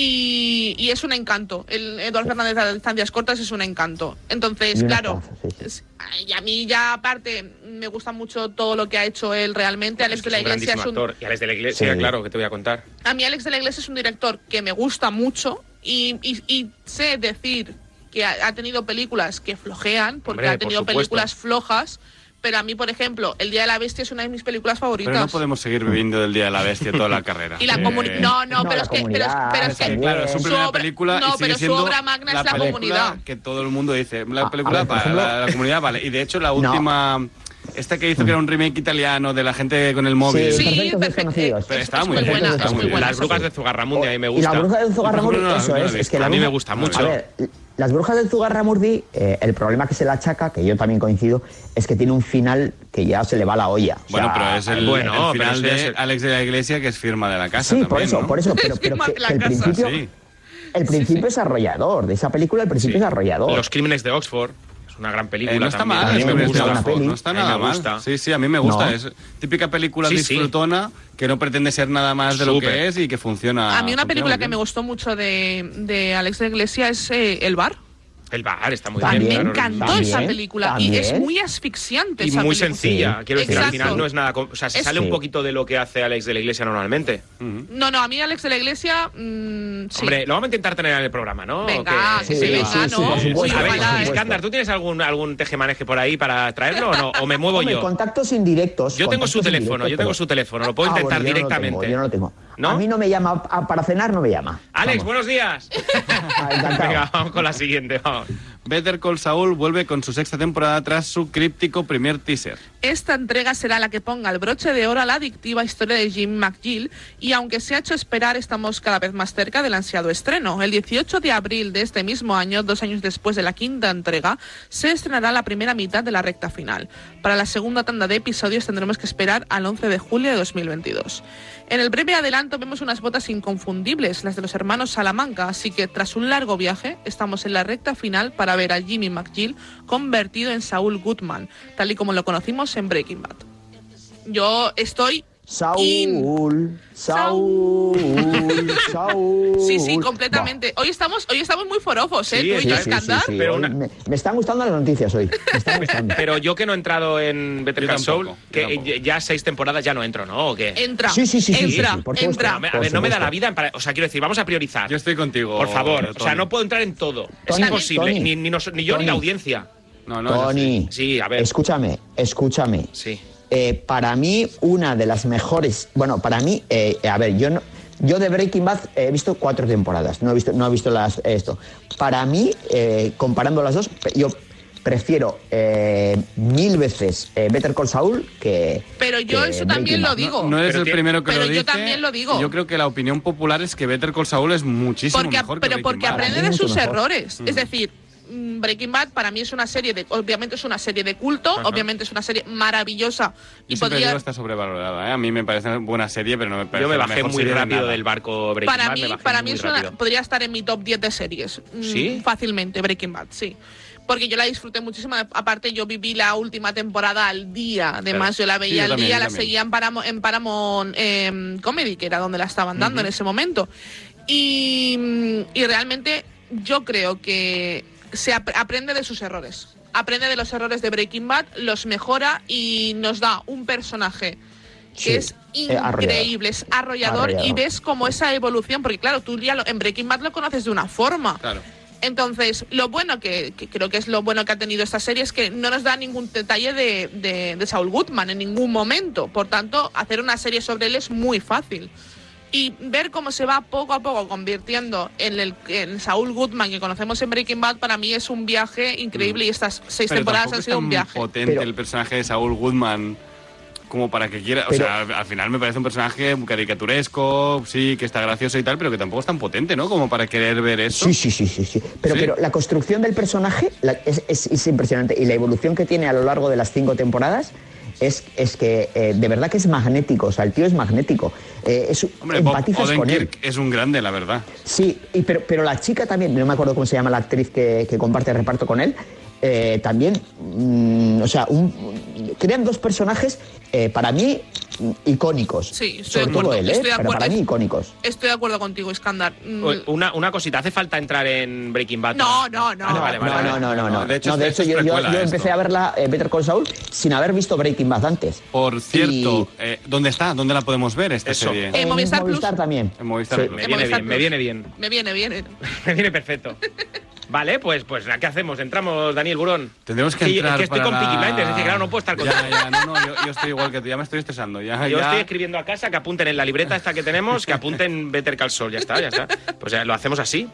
Y, y es un encanto. El Eduard Fernández a las distancias cortas es un encanto. Entonces, claro, actorazo, sí, sí. es- y a mí ya aparte me gusta mucho todo lo que ha hecho él realmente. Alex de la Iglesia es un, actor. Y Alex de la Iglesia, Sí. claro, que te voy a contar. a mí Alex de la Iglesia es un director que me gusta mucho y, y- y sé decir que ha, ha tenido películas que flojean, porque Hombre, ha tenido películas flojas, pero a mí, por ejemplo, El Día de la Bestia es una de mis películas favoritas. Pero no podemos seguir viviendo del Día de la Bestia toda la carrera. Y la Eh, comunidad... No, no, No, pero la es que... Pero, es- pero es que, claro, es su primera obra- película no, y sigue pero su obra magna es la película comunidad. que todo el mundo dice, la a película ver, por para la, la comunidad vale. Y de hecho la No. Esta que hizo que era un remake italiano de la gente con el móvil. Sí, Sí, Perfectos perfecto. Desconocidos. Pero Es- está es muy bien, buena, muy. Las brujas de Zugarramundi a mí me gusta. Y la bruja del Zugarramurdi, No, eso no la es, es visto. que la A mí me gusta mucho. A ver, las brujas del Zugarramurdi, eh, el problema que se le achaca, que yo también coincido, es que tiene un final que ya se le va la olla. O Bueno, sea, pero es el, bueno, el final de el- Alex de la Iglesia que es firma de la casa. Sí, también, por eso, ¿no? por eso, pero, Es pero firma que, de la que el principio, Sí. el principio es arrollador, de esa película el principio Sí. es arrollador. Los crímenes de Oxford. Una gran película Eh, no está también. mal, A mí es me gusta gusta, una peli. no está nada me mal. Sí, sí, a mí me gusta. No. Es típica película Sí, sí. disfrutona que no pretende ser nada más de lo que es y que funciona. A mí una funciona película que me gustó mucho de, de Alex de Iglesia es eh, El Bar. El bar está muy También, me bien. claro. encantó también, esa película y es muy asfixiante. Y esa muy película. sencilla. Sí. Quiero decir, al Exacto. final no es nada. O sea, se Es- sale un poquito de lo que hace Alex de la Iglesia normalmente. No, no, a mí Alex de la Iglesia. mm, sí. Hombre, lo vamos a intentar tener en el programa, ¿no? Venga, Sí, venga, sí, sí, ¿no? A ver. Iskandar, ¿tú tienes algún, algún tejemaneje por ahí para traerlo o, no? ¿O me muevo Hombre, yo? contactos indirectos. Yo tengo su teléfono, yo tengo su teléfono, lo puedo Ah, intentar directamente. yo no lo tengo. ¿No? A mí no me llama, a- para cenar no me llama. Alex, Vamos. buenos días. Ah. Venga, vamos con la siguiente, vamos. Better Call Saul vuelve con su sexta temporada tras su críptico primer teaser. Esta entrega será la que ponga el broche de oro a la adictiva historia de Jim McGill y aunque se ha hecho esperar, estamos cada vez más cerca del ansiado estreno. El 18 de abril de este mismo año, dos años después de la quinta entrega, se estrenará la primera mitad de la recta final. Para la segunda tanda de episodios tendremos que esperar al 11 de julio de 2022. En el breve adelanto vemos unas botas inconfundibles, las de los hermanos Salamanca, así que tras un largo viaje estamos en la recta final para ver a Jimmy McGill convertido en Saul Goodman, tal y como lo conocimos en Breaking Bad. Yo estoy... Saúl, Saúl, Saúl. Sí, sí, completamente. Hoy estamos, hoy estamos muy forofos, ¿eh? Sí, Tú y sí, yo, sí, Pero una- me, me están gustando las noticias hoy. Me están gustando. Pero yo que no he entrado en Better yo que tampoco. ya seis temporadas ya no entro, ¿no? ¿O qué? Entra, Sí, sí, sí, entra, por entra. A por ver, no me da la vida. en para- o sea, quiero decir, vamos a priorizar. Yo estoy contigo. Por favor. O sea, no puedo entrar en todo. Es imposible. Tony. Ni, ni, nos- ni yo ni la audiencia. No, no, es así. Tony, Sí, a ver. escúchame, escúchame. Sí. Eh, para mí, una de las mejores. Bueno, para mí, eh, a ver, yo no. Yo de Breaking Bad he visto cuatro temporadas, no he visto, no he visto las, esto. Para mí, eh, comparando las dos, yo prefiero eh, mil veces eh, Better Call Saul que. Pero yo que eso Breaking también lo digo. No eres Pero el primero que pero lo yo dice. también lo digo. Yo creo que la opinión popular es que Better Call Saul es muchísimo porque, mejor que pero Breaking porque Bad. aprende de sus mejor. errores. Es decir, mm, Breaking Bad para mí es una serie de, obviamente es una serie de culto, obviamente es una serie maravillosa y Yo podría, digo está sobrevalorada. ¿eh? A mí me parece una buena serie, pero no me parece Yo me la bajé mejor muy serie de rápido nada. del barco Breaking para Bad, mí, para mí es una- podría estar en mi top 10 de series. Mm, ¿Sí? Fácilmente, Breaking Bad, sí. Porque yo la disfruté muchísimo. Aparte, yo viví la última temporada al día. Además, yo la Sí, veía yo al también, día, la seguía en Paramount, en Paramount em, Comedy, que era donde la estaban dando en ese momento. Y, mm, y realmente yo creo que se ap- aprende de sus errores. Aprende de los errores de Breaking Bad, los mejora y nos da un personaje que Sí, es arrollador. increíble, es arrollador, y ves como esa evolución, porque claro, tú ya lo- en Breaking Bad lo conoces de una forma. Claro. Entonces, lo bueno que, que creo que es lo bueno que ha tenido esta serie es que no nos da ningún detalle de, de, de Saul Goodman en ningún momento. Por tanto, hacer una serie sobre él es muy fácil. Y ver cómo se va poco a poco convirtiendo en el en Saul Goodman que conocemos en Breaking Bad, para mí es un viaje increíble y estas seis Pero temporadas han es sido tan un viaje. potente Pero- el personaje de Saul Goodman como para que quiera. O Pero- sea, al, al final me parece un personaje caricaturesco, sí, que está gracioso y tal, pero que tampoco es tan potente, ¿no? Como para querer ver eso. Sí, sí, sí, sí, sí. Pero, ¿Sí? pero la construcción del personaje la- es, es- es impresionante y la evolución que tiene a lo largo de las cinco temporadas es, es que eh, de verdad que es magnético, o sea, el tío es magnético. Eh, es, Hombre, Bob empatizas con él. Es un grande, la verdad. Sí, y pero, pero la chica también, no me acuerdo cómo se llama la actriz que, que comparte el reparto con él, eh, también, mm, o sea, un- crean dos personajes eh, para mí icónicos. Sí, estoy Sobre de acuerdo, todo él, ¿eh? estoy de pero para mí icónicos. Estoy de acuerdo contigo, Iskandar. Mm, Una, una cosita, ¿hace falta entrar en Breaking Bad? No, no, no. Vale, vale, vale. no, vale. no, no, no, no. De hecho, No, de esto hecho, es yo, empecé a verla eh, Better Call Saul sin haber visto Breaking Bad antes. Por cierto, Y- eh, ¿dónde está? ¿Dónde la podemos ver esta Eso. serie? Eh, en Movistar Plus. también. En Movistar Sí. Plus. Me En viene Movistar bien, me viene bien. Me viene bien. Me viene perfecto. Vale, pues, pues ¿qué hacemos? ¿Entramos, Daniel Burón? Tendremos que entrar es que estoy para con Blinders, es claro, no puedo estar con Ya, ya, no, no, yo, yo estoy igual que tú, ya me estoy estresando. Ya, Yo ya. estoy escribiendo a casa que apunten en la libreta esta que tenemos, que apunten Better Call Saul, ya está, ya está. Pues ya lo hacemos así.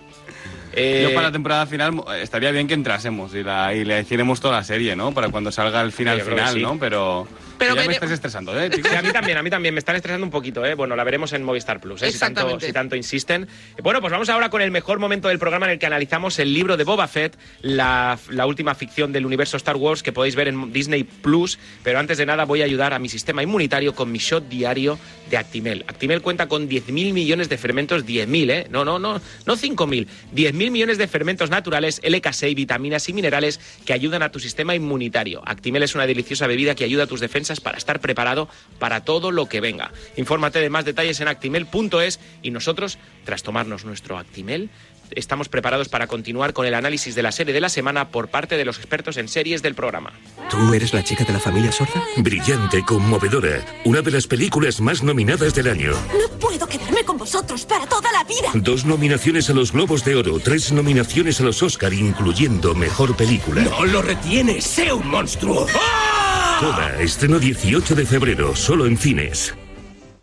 Eh, Yo para la temporada final mo- estaría bien que entrásemos y, la, y le hiciéramos toda la serie, ¿no? Para cuando salga el final que final, sí. ¿no? Pero, Pero ya vere- me estás estresando, ¿eh, chicos? Sí, a mí también, a mí también me están estresando un poquito, ¿eh? Bueno, la veremos en Movistar Plus, ¿eh? Si tanto, Exactamente. si tanto insisten. Bueno, pues vamos ahora con el mejor momento del programa en el que analizamos el libro de Boba Fett, la, la última ficción del universo Star Wars que podéis ver en Disney Plus. Pero antes de nada voy a ayudar a mi sistema inmunitario con mi shot diario de Actimel. Actimel cuenta con 10.000 millones de fermentos, 10.000, ¿eh? No, no, no, no 5.000. 10.000 millones de fermentos naturales, LK6, vitaminas y minerales que ayudan a tu sistema inmunitario. Actimel es una deliciosa bebida que ayuda a tus defensas para estar preparado para todo lo que venga. Infórmate de más detalles en actimel.es y nosotros, tras tomarnos nuestro Actimel, estamos preparados para continuar con el análisis de la serie de la semana por parte de los expertos en series del programa. ¿Tú eres la chica de la familia sorda? Brillante, conmovedora. Una de las películas más nominadas del año. No puedo quedarme con vosotros para toda la vida. Dos nominaciones a los Globos de Oro, tres nominaciones a los Oscar, incluyendo Mejor Película. No lo retienes, sé un monstruo. Coda, estreno 18 de febrero, solo en cines.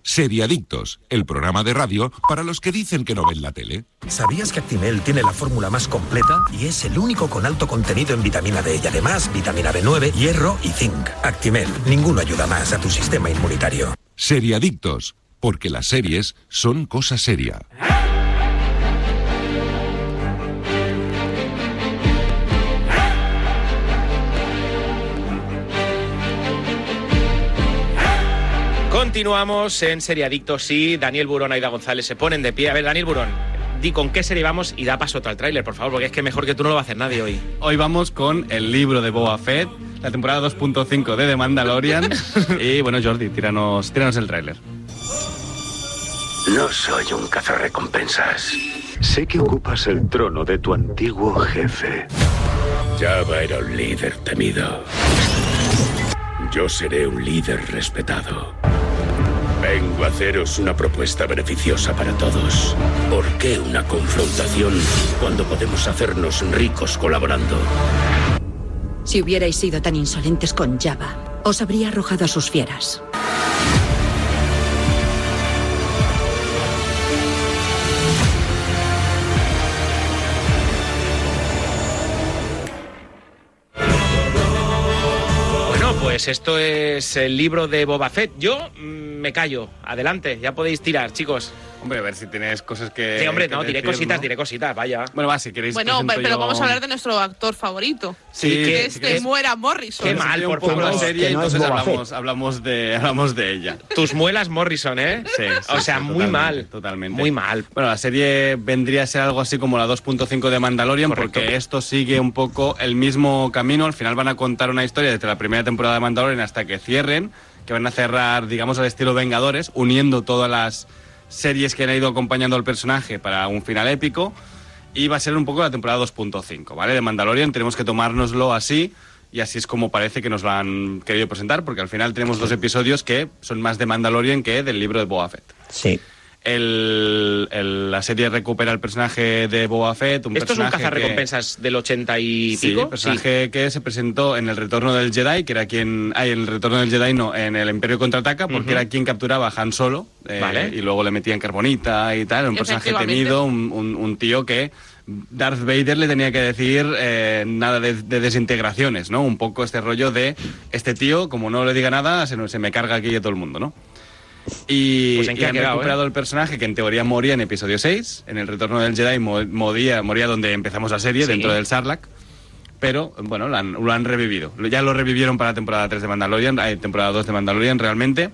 Seriadictos, el programa de radio para los que dicen que no ven la tele. ¿Sabías que Actimel tiene la fórmula más completa y es el único con alto contenido en vitamina D y además vitamina B9, hierro y zinc? Actimel, ninguno ayuda más a tu sistema inmunitario. Seriadictos, porque las series son cosa seria. Continuamos en Seriadictos y Daniel Burón, Aida González se ponen de pie. A ver, Daniel Burón, di con qué serie vamos y da paso al tráiler, por favor, porque es que mejor que tú no lo va a hacer nadie hoy. Hoy vamos con el libro de Boba Fett, la temporada 2.5 de The Mandalorian. y bueno, Jordi, tíranos, tíranos el tráiler. No soy un cazarrecompensas. Sé que ocupas el trono de tu antiguo jefe. Java era un líder temido. Yo seré un líder respetado. Vengo a haceros una propuesta beneficiosa para todos. ¿Por qué una confrontación cuando podemos hacernos ricos colaborando? Si hubierais sido tan insolentes con Java, os habría arrojado a sus fieras. Pues esto es el libro de Boba Fett. Yo mm, me callo. Adelante, ya podéis tirar, chicos. Hombre, a ver si tienes cosas que. Sí, hombre, que no, diré decir, cositas, ¿no? diré cositas, vaya. Bueno, va, si queréis. Bueno, pero yo- vamos a hablar de nuestro actor favorito. Sí, que que- es que es- Temuera Morrison. Qué mal, por favor. serie, no es entonces hablamos, hablamos, de, hablamos de ella. Tus muelas Morrison, ¿eh? Sí, sí, o sea, sí, muy totalmente, mal. Totalmente. Muy mal. Bueno, la serie vendría a ser algo así como la 2.5 de Mandalorian, Correcto. porque esto sigue un poco el mismo camino. Al final van a contar una historia desde la primera temporada de Mandalorian hasta que cierren, que van a cerrar, digamos, al estilo Vengadores, uniendo todas las series que han ido acompañando al personaje para un final épico. Y va a ser un poco la temporada 2.5, ¿vale? De Mandalorian, tenemos que tomárnoslo así. Y así es como parece que nos lo han querido presentar, porque al final tenemos dos episodios que son más de Mandalorian que del libro de Boba Fett. Sí. El, el- la serie recupera el personaje de Boba Fett. Un Esto es un que- cazarrecompensas del 80 y Sí, pico. personaje que se presentó en el Retorno del Jedi, que era quien... Ay, en el Retorno del Jedi no, en el Imperio Contraataca, porque era quien capturaba a Han Solo. eh, Vale. Y luego le metían carbonita y tal. Un personaje temido, un, un- un tío que Darth Vader le tenía que decir eh, nada de, de desintegraciones, ¿no? Un poco este rollo de este tío, como no le diga nada, se, se me carga aquí a todo el mundo, ¿no? Y, Pues y ha han quedado, recuperado ¿eh? el personaje que en teoría moría en episodio 6. En el Retorno del Jedi mo- moría, moría donde empezamos la serie, Sí. dentro del Sarlacc. Pero, bueno, lo han, lo han revivido. Ya lo revivieron para la temporada 3 de Mandalorian, eh, temporada 2 de Mandalorian realmente.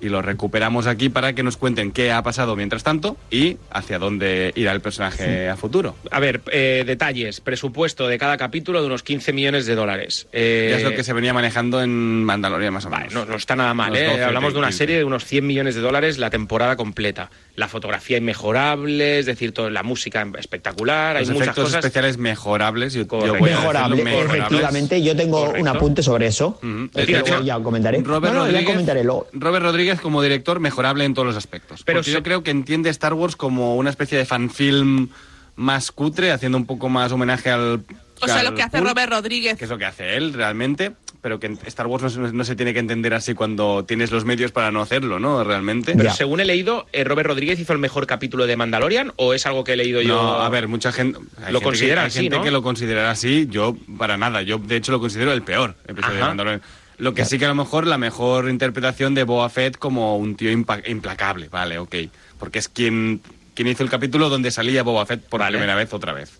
Y lo recuperamos aquí para que nos cuenten qué ha pasado mientras tanto y hacia dónde irá el personaje a futuro. A ver, eh, detalles. Presupuesto de cada capítulo de unos 15 millones de dólares. Eh, Ya es lo que se venía manejando en Mandalorian más o menos. Vale, no, no está nada mal, ¿eh? 12, Hablamos de una 15. serie de unos 100 millones de dólares la temporada completa. La fotografía inmejorable, es decir, todo, la música espectacular, Los hay muchas cosas. especiales mejorables. Yo, a Mejorable, mejorables. efectivamente. Yo tengo Correcto. un apunte sobre eso. Que luego tira. ya comentaré. Robert, no, no, ya Rodríguez, comentaré luego. Robert Rodríguez como director mejorable en todos los aspectos. Pero Porque se- yo creo que entiende Star Wars como una especie de fanfilm más cutre, haciendo un poco más homenaje al... O sea, al lo que hace Robert Rodríguez. Que es lo que hace él realmente, pero que Star Wars no, se- no se tiene que entender así cuando tienes los medios para no hacerlo, ¿no? Realmente. Pero Ya. según he leído, eh, Robert Rodríguez hizo el mejor capítulo de Mandalorian o es algo que he leído yo. No, a ver, mucha gente. hay Lo gente consideran que, hay así, gente ¿no? que lo considera así. Yo, para nada. Yo, de hecho, lo considero el peor episodio de Ajá. Mandalorian. Lo que sí que a lo mejor la mejor interpretación de Boba Fett como un tío implacable, vale, ok. Porque es quien, quien hizo el capítulo donde salía Boba Fett por Vale. primera vez otra vez.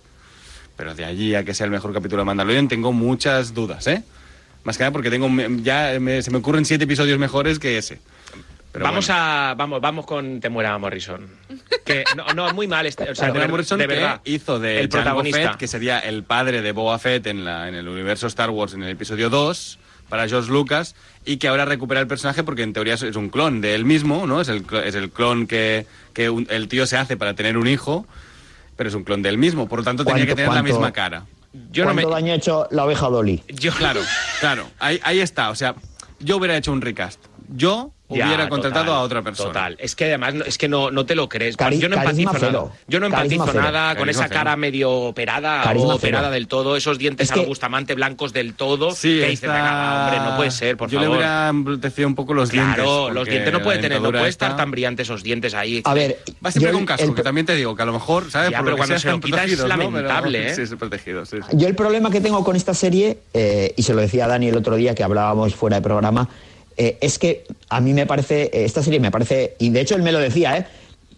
Pero de allí a que sea el mejor capítulo de Mandalorian tengo muchas dudas, ¿eh? Más que nada porque tengo ya me- se me ocurren siete episodios mejores que ese. Pero vamos bueno. a vamos vamos con Temuera Morrison. Que no, no muy mal este, o sea, de, Morrison de que verdad. hizo de el Jango protagonista. Fett, que sería el padre de Boba Fett en, la, en el universo Star Wars en el episodio 2 para George Lucas y que ahora recupera el personaje porque en teoría es- un clon de él mismo, ¿no? Es el, es el clon que, que un- el tío se hace para tener un hijo pero es un clon del mismo, por lo tanto tenía que ¿Cuánto- tener la cuánto- misma cara. Yo no me... ¿Cuánto daño ha hecho la oveja Dolly? Yo, Claro, claro, ahí, ahí está, o sea, yo hubiera hecho un recast. Yo Ya, hubiera contratado total, a otra persona. Total. Es que además no- es que no, no te lo crees. Cari- yo no empatizo cero. nada. Yo no Carisma empatizo cero. nada con Carisma esa cero. cara medio operada Carisma o operada cero. del todo, esos dientes Es que- al Bustamante blancos del todo. Sí, que esta- va, hombre, no puede ser, por yo favor. le hubiera embrutecido un poco los dientes. Claro, los dientes no puede tener, no puede esta- estar tan brillantes esos dientes ahí. A ver, Va siempre yo con casco, el- que también te digo, que a lo mejor, ¿sabes? Ya, Por pero lo que cuando sea, se lo quita es lamentable, ¿eh? Protegidos, sí. Yo el problema que tengo con esta serie, eh, y se lo decía a Dani el otro día que hablábamos fuera de programa, eh, es que a mí me parece, eh, esta serie me parece, y de hecho él me lo decía, ¿eh?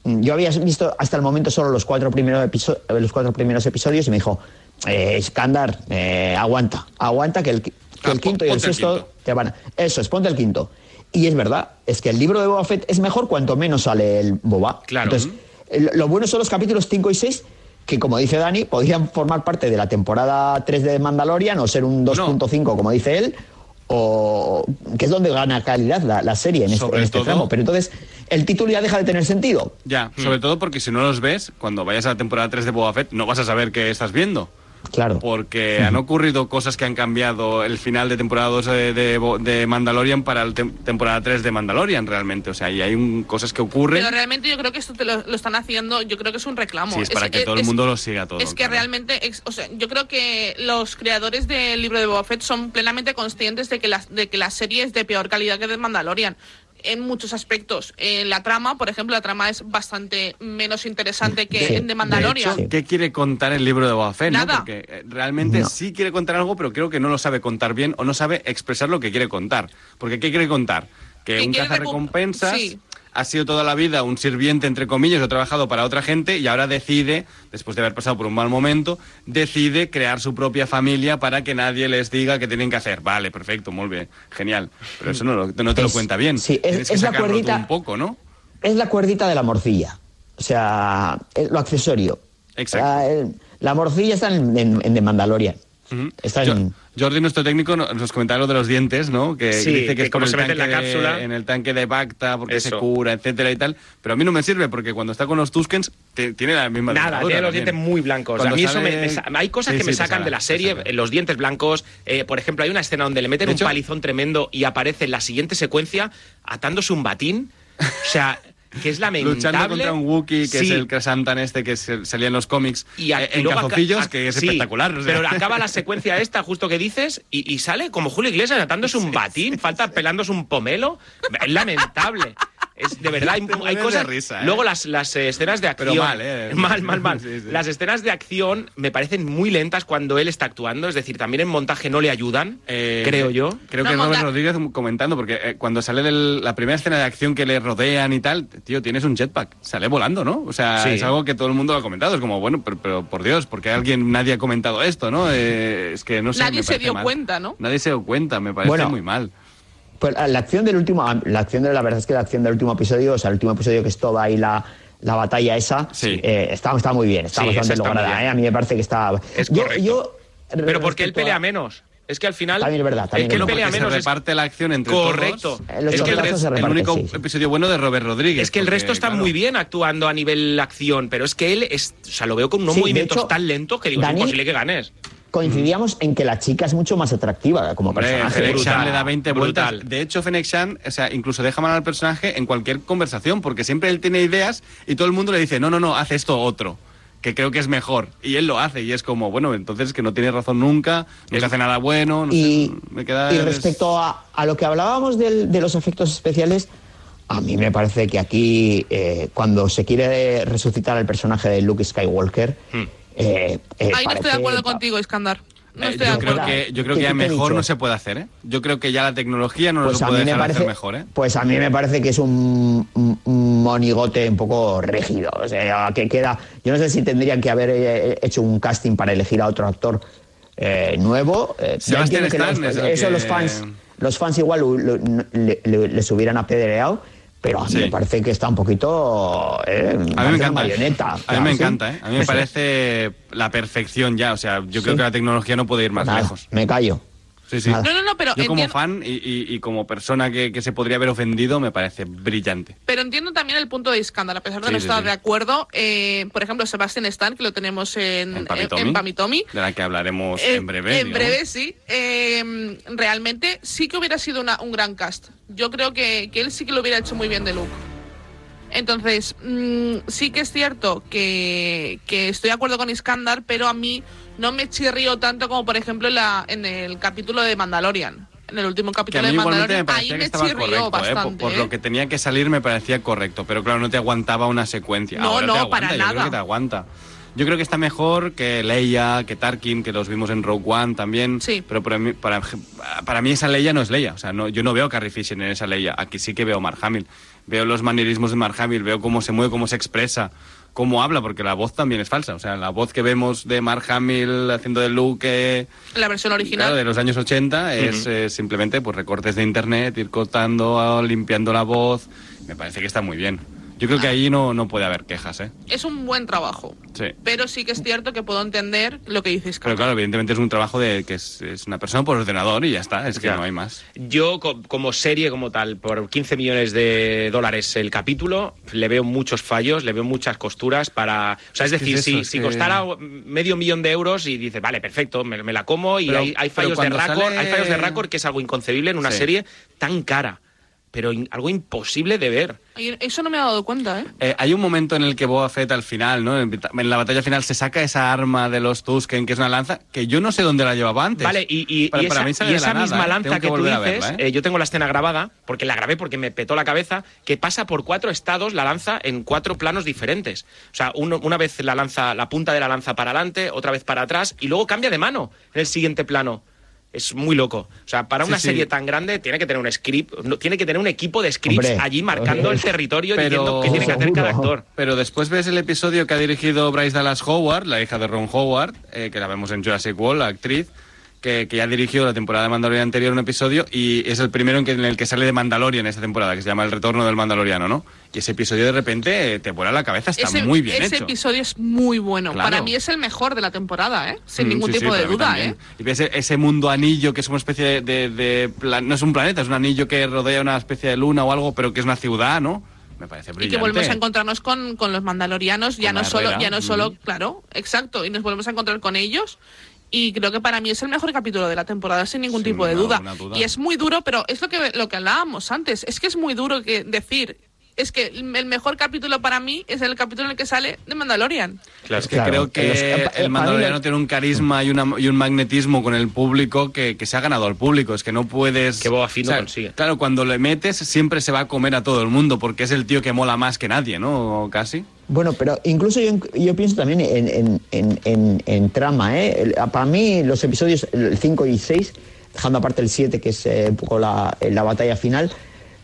yo había visto hasta el momento solo los cuatro primeros, eh, los cuatro primeros episodios y me dijo, eh, eh, aguanta, aguanta que el, que Ah, el quinto y el sexto te van a... Eso es, ponte el quinto. Y es verdad, es que el libro de Boba Fett es mejor cuanto menos sale el Boba. Claro. Entonces, lo bueno son los capítulos 5 y 6 que como dice Dani, podían formar parte de la temporada 3 de Mandalorian o ser un 2.5 como dice él, o que es donde gana calidad la, la serie en este, en este todo- tramo. Pero entonces el título ya deja de tener sentido. Ya, Hmm. sobre todo porque si no los ves, cuando vayas a la temporada 3 de Boba Fett, no vas a saber qué estás viendo. Claro. Porque han ocurrido cosas que han cambiado el final de temporada 2 de, de Bo- de Mandalorian para la tem- temporada 3 de Mandalorian, realmente. O sea, y hay un- cosas que ocurren. Pero realmente yo creo que esto te lo, lo están haciendo, yo creo que es un reclamo. Sí, es para que todo el es- mundo lo siga todo. Es que claro. realmente, o sea, yo creo que los creadores del libro de Boba Fett son plenamente conscientes de que la, de que la serie es de peor calidad que de Mandalorian. En muchos aspectos. En la trama, por ejemplo, la trama es bastante menos interesante que Sí, en de de Mandalorian. hecho, ¿Qué quiere contar el libro de Boba Fett? no? Nada. Porque eh, realmente No. sí quiere contar algo, pero creo que no lo sabe contar bien o no sabe expresar lo que quiere contar. Porque ¿qué quiere contar? Que Que un cazarrecompensas sí. Ha sido toda la vida un sirviente, entre comillas, ha trabajado para otra gente y ahora decide, después de haber pasado por un mal momento, decide crear su propia familia para que nadie les diga qué tienen que hacer. Vale, perfecto, muy bien, genial. Pero eso no, lo- no te lo cuenta bien. sí, es- Tienes que es la cuerdita- un poco, ¿no? Es la cuerdita de la morcilla. O sea, es lo accesorio. Exacto. La, morcilla está en, en- en The Mandalorian. Está en- Jordi, nuestro técnico, no- nos comentaba lo de los dientes, ¿no? Que Sí, dice que, que es como se mete en la de- cápsula. en el tanque de Bacta, porque se cura, etcétera y tal. Pero a mí no me sirve porque cuando está con los Tuskens te- tiene la misma Nada, tiene los también. dientes muy blancos. Cuando a mí eso me, hay cosas Sí, que me sí, sacan de la serie, los dientes blancos. eh, por ejemplo, hay una escena donde le meten De un hecho- palizón tremendo y aparece en la siguiente secuencia atándose un batín. O sea, que es lamentable. Luchando contra un Wookiee, que Sí. es el Krasantan este que salía en los cómics, y, a- eh, y en calzoncillos, aca- que es sí, espectacular. o sea. Pero acaba la secuencia esta, justo que dices, y, y sale como Julio Iglesias atándose un batín, falta pelándose un pomelo. Es lamentable. Es, de verdad, hay, cosas. risa, ¿eh? Luego las, las eh, escenas de acción. Pero mal, ¿eh? Mal, mal, mal. Sí, sí. Las escenas de acción me parecen muy lentas cuando él está actuando, es decir, también en montaje no le ayudan, Eh, creo yo. Creo No, que Robert Rodríguez comentando, porque eh, cuando sale del- la primera escena de acción que le rodean y tal, tío, tienes un jetpack, sale volando, ¿no? O sea, Sí. es algo que todo el mundo lo ha comentado. Es como, bueno, pero, pero por Dios, porque alguien, nadie ha comentado esto, ¿no? Eh, es que no sé. Nadie me se dio mal. cuenta, ¿no? Nadie se dio cuenta, me parece Bueno. muy mal. Pues la la acción del último, la acción de la verdad es que la acción del último episodio, o sea, el último episodio que es toda ahí la, la batalla esa, Sí. eh, está, está muy bien, está Sí, bastante lograda. ¿eh? A mí me parece que está. Es yo, correcto. yo, Pero porque él a- pelea menos. Es que al final. También es verdad, también es que él pelea menos. se es- reparte la acción entre Correcto. todos. Eh, Es que el, resto- se el único sí, sí. episodio bueno de Robert Rodríguez. Es que el porque, resto está claro, muy bien actuando a nivel acción, pero es que él es, o sea, lo veo con unos movimientos hecho, tan lentos que digo, Dani- es imposible que ganes. Coincidíamos en que la chica es mucho más atractiva como Hombre, personaje. Fennec brutal, Shan le da 20 vueltas. De hecho, Fennec Shan, o sea, incluso deja mal al personaje en cualquier conversación, porque siempre él tiene ideas y todo el mundo le dice, no, no, no, haz esto otro, que creo que es mejor. Y él lo hace y es como, bueno, entonces que no tiene razón nunca, nunca hace nada bueno, no Y, sé, me queda... y respecto a, a lo que hablábamos del- de los efectos especiales, a mí me parece que aquí, eh, cuando se quiere resucitar al personaje de Luke Skywalker, Hmm. Eh, eh, Ahí no estoy de acuerdo contigo, Iskandar. No Eh, estoy de yo creo acuerdo. que, yo creo ¿Qué- que ya mejor no se puede hacer, ¿eh? Yo creo que ya la tecnología no Pues lo a puede mí me dejar parece, hacer mejor, ¿eh? pues a mí me parece que es un, monigote un poco rígido, o sea, que queda. Yo no sé si tendrían que haber hecho un casting para elegir a otro actor eh, nuevo. eh, entiendo que Stan los- es el eso que- los fans, los fans igual lo- lo- le- le- les hubieran apedreado, pero a mí Sí. me parece que está un poquito. eh, A mí me encanta. marioneta. A mí me sí. encanta, ¿eh? A mí me parece la perfección ya. O sea, yo creo que la tecnología no puede ir más Nada, lejos. Me callo. Sí, sí. No, no, no, pero Yo como entiendo- fan y, y- y como persona que, que se podría haber ofendido, me parece brillante. Pero entiendo también el punto de Iskandar, a pesar de Sí, no sí, estar sí. de acuerdo. eh, por ejemplo, Sebastian Stan, que lo tenemos en, En Pamitomi. en- en Pamitomi. De la que hablaremos Eh, en breve. En digamos. breve, sí. Eh, realmente sí que hubiera sido una- un gran cast. Yo creo que, que él sí que lo hubiera hecho muy bien de Luke. Entonces, mm, sí que es cierto que, que estoy de acuerdo con Iskandar, pero a mí no me chirrió tanto como, por ejemplo, en, la, en el capítulo de Mandalorian. En el último capítulo de me Mandalorian, ahí que me chirrió correcto, ¿eh? Por- bastante. Por, ¿eh? lo que tenía que salir me parecía correcto, pero claro, no te aguantaba una secuencia. No, Ahora no, te aguanta, para yo creo nada. que te aguanta. Yo creo que está mejor que Leia, que Tarkin, que los vimos en Rogue One también. Sí. Pero para mí, para, para mí esa Leia no es Leia. O sea, no, yo no veo a Carrie Fisher en esa Leia. Aquí sí que veo a Mark Hamill. Veo los manierismos de Mark Hamill, veo cómo se mueve, cómo se expresa, cómo habla, porque la voz también es falsa. O sea, la voz que vemos de Mark Hamill haciendo de Luke... eh, La versión original. Claro, de los años 80 es eh, simplemente pues recortes de internet, ir cortando, limpiando la voz. Me parece que está muy bien. Yo creo que ahí no, no puede haber quejas, ¿eh? Es un buen trabajo. Sí. Pero sí que es cierto que puedo entender lo que dices, Pero claro, evidentemente es un trabajo de que es, es una persona por ordenador y ya está, es que Ya. no hay más. Yo, co- como serie, como tal, por 15 millones de dólares el capítulo, le veo muchos fallos, le veo muchas costuras para... O sea, es, decir, es eso, si, es si que- costara medio millón de euros y dices, vale, perfecto, me, me la como y Pero- hay, fallos de récord, sale- hay fallos de récord que es algo inconcebible en una Sí. serie tan cara, pero in- algo imposible de ver. Eso no me he dado cuenta, ¿eh? Eh, hay un momento en el que Boba Fett al final, ¿no? En, en la batalla final se saca esa arma de los Tusken, que es una lanza, que yo no sé dónde la llevaba antes. Vale, y, y- Para- y para esa, mí sale y de la esa nada, misma ¿eh? lanza que, que tú dices, verla, ¿eh? eh, yo tengo la escena grabada, porque la grabé porque me petó la cabeza, que pasa por cuatro estados la lanza en cuatro planos diferentes. O sea, uno- una vez la lanza, la punta de la lanza para adelante, otra vez para atrás, y luego cambia de mano en el siguiente plano. Es muy loco. O sea, para Sí, una sí. serie tan grande tiene que tener un script, no, tiene que tener un equipo de scripts Hombre. allí marcando el territorio y diciendo qué tiene que hacer cada actor. pero después ves el episodio que ha dirigido Bryce Dallas Howard, la hija de Ron Howard, eh, que la vemos en Jurassic World, la actriz, que, que ya ha dirigido la temporada de Mandalorian anterior un episodio y es el primero en, que, en el que sale de Mandalorian esta temporada, que se llama El Retorno del Mandaloriano, ¿no? Y ese episodio de repente eh, te vuela la cabeza, está ese, muy bien ese hecho. episodio es muy bueno. Claro. Para mí es el mejor de la temporada, ¿eh? Sin Mm, ningún sí, tipo sí, de duda. ¿eh? Y ves e- ese mundo anillo que es una especie de... de- de plan- no es un planeta, es un anillo que rodea una especie de luna o algo, pero que es una ciudad, ¿no? Me parece Y brillante. que volvemos a encontrarnos con, con los mandalorianos, ya no solo, ya no mm. solo, claro, exacto, y nos volvemos a encontrar con ellos. Y creo que para mí es el mejor capítulo de la temporada, sin ningún tipo de duda. Y es muy duro, pero es lo que, lo que hablábamos antes. Es que es muy duro que decir. Es que el mejor capítulo para mí es el capítulo en el que sale de Mandalorian. es que creo que el mandaloriano tiene un carisma y, una- y un magnetismo con el público que, que se ha ganado al público. Es que no puedes... Que Boba Fett no consigue. Claro, cuando le metes siempre se va a comer a todo el mundo porque es el tío que mola más que nadie, ¿no? Casi. Bueno, pero incluso yo, yo pienso también en, en- en- en- en trama. ¿eh? Para mí los episodios 5 y 6, dejando aparte el 7, que es eh, un poco la, la batalla final,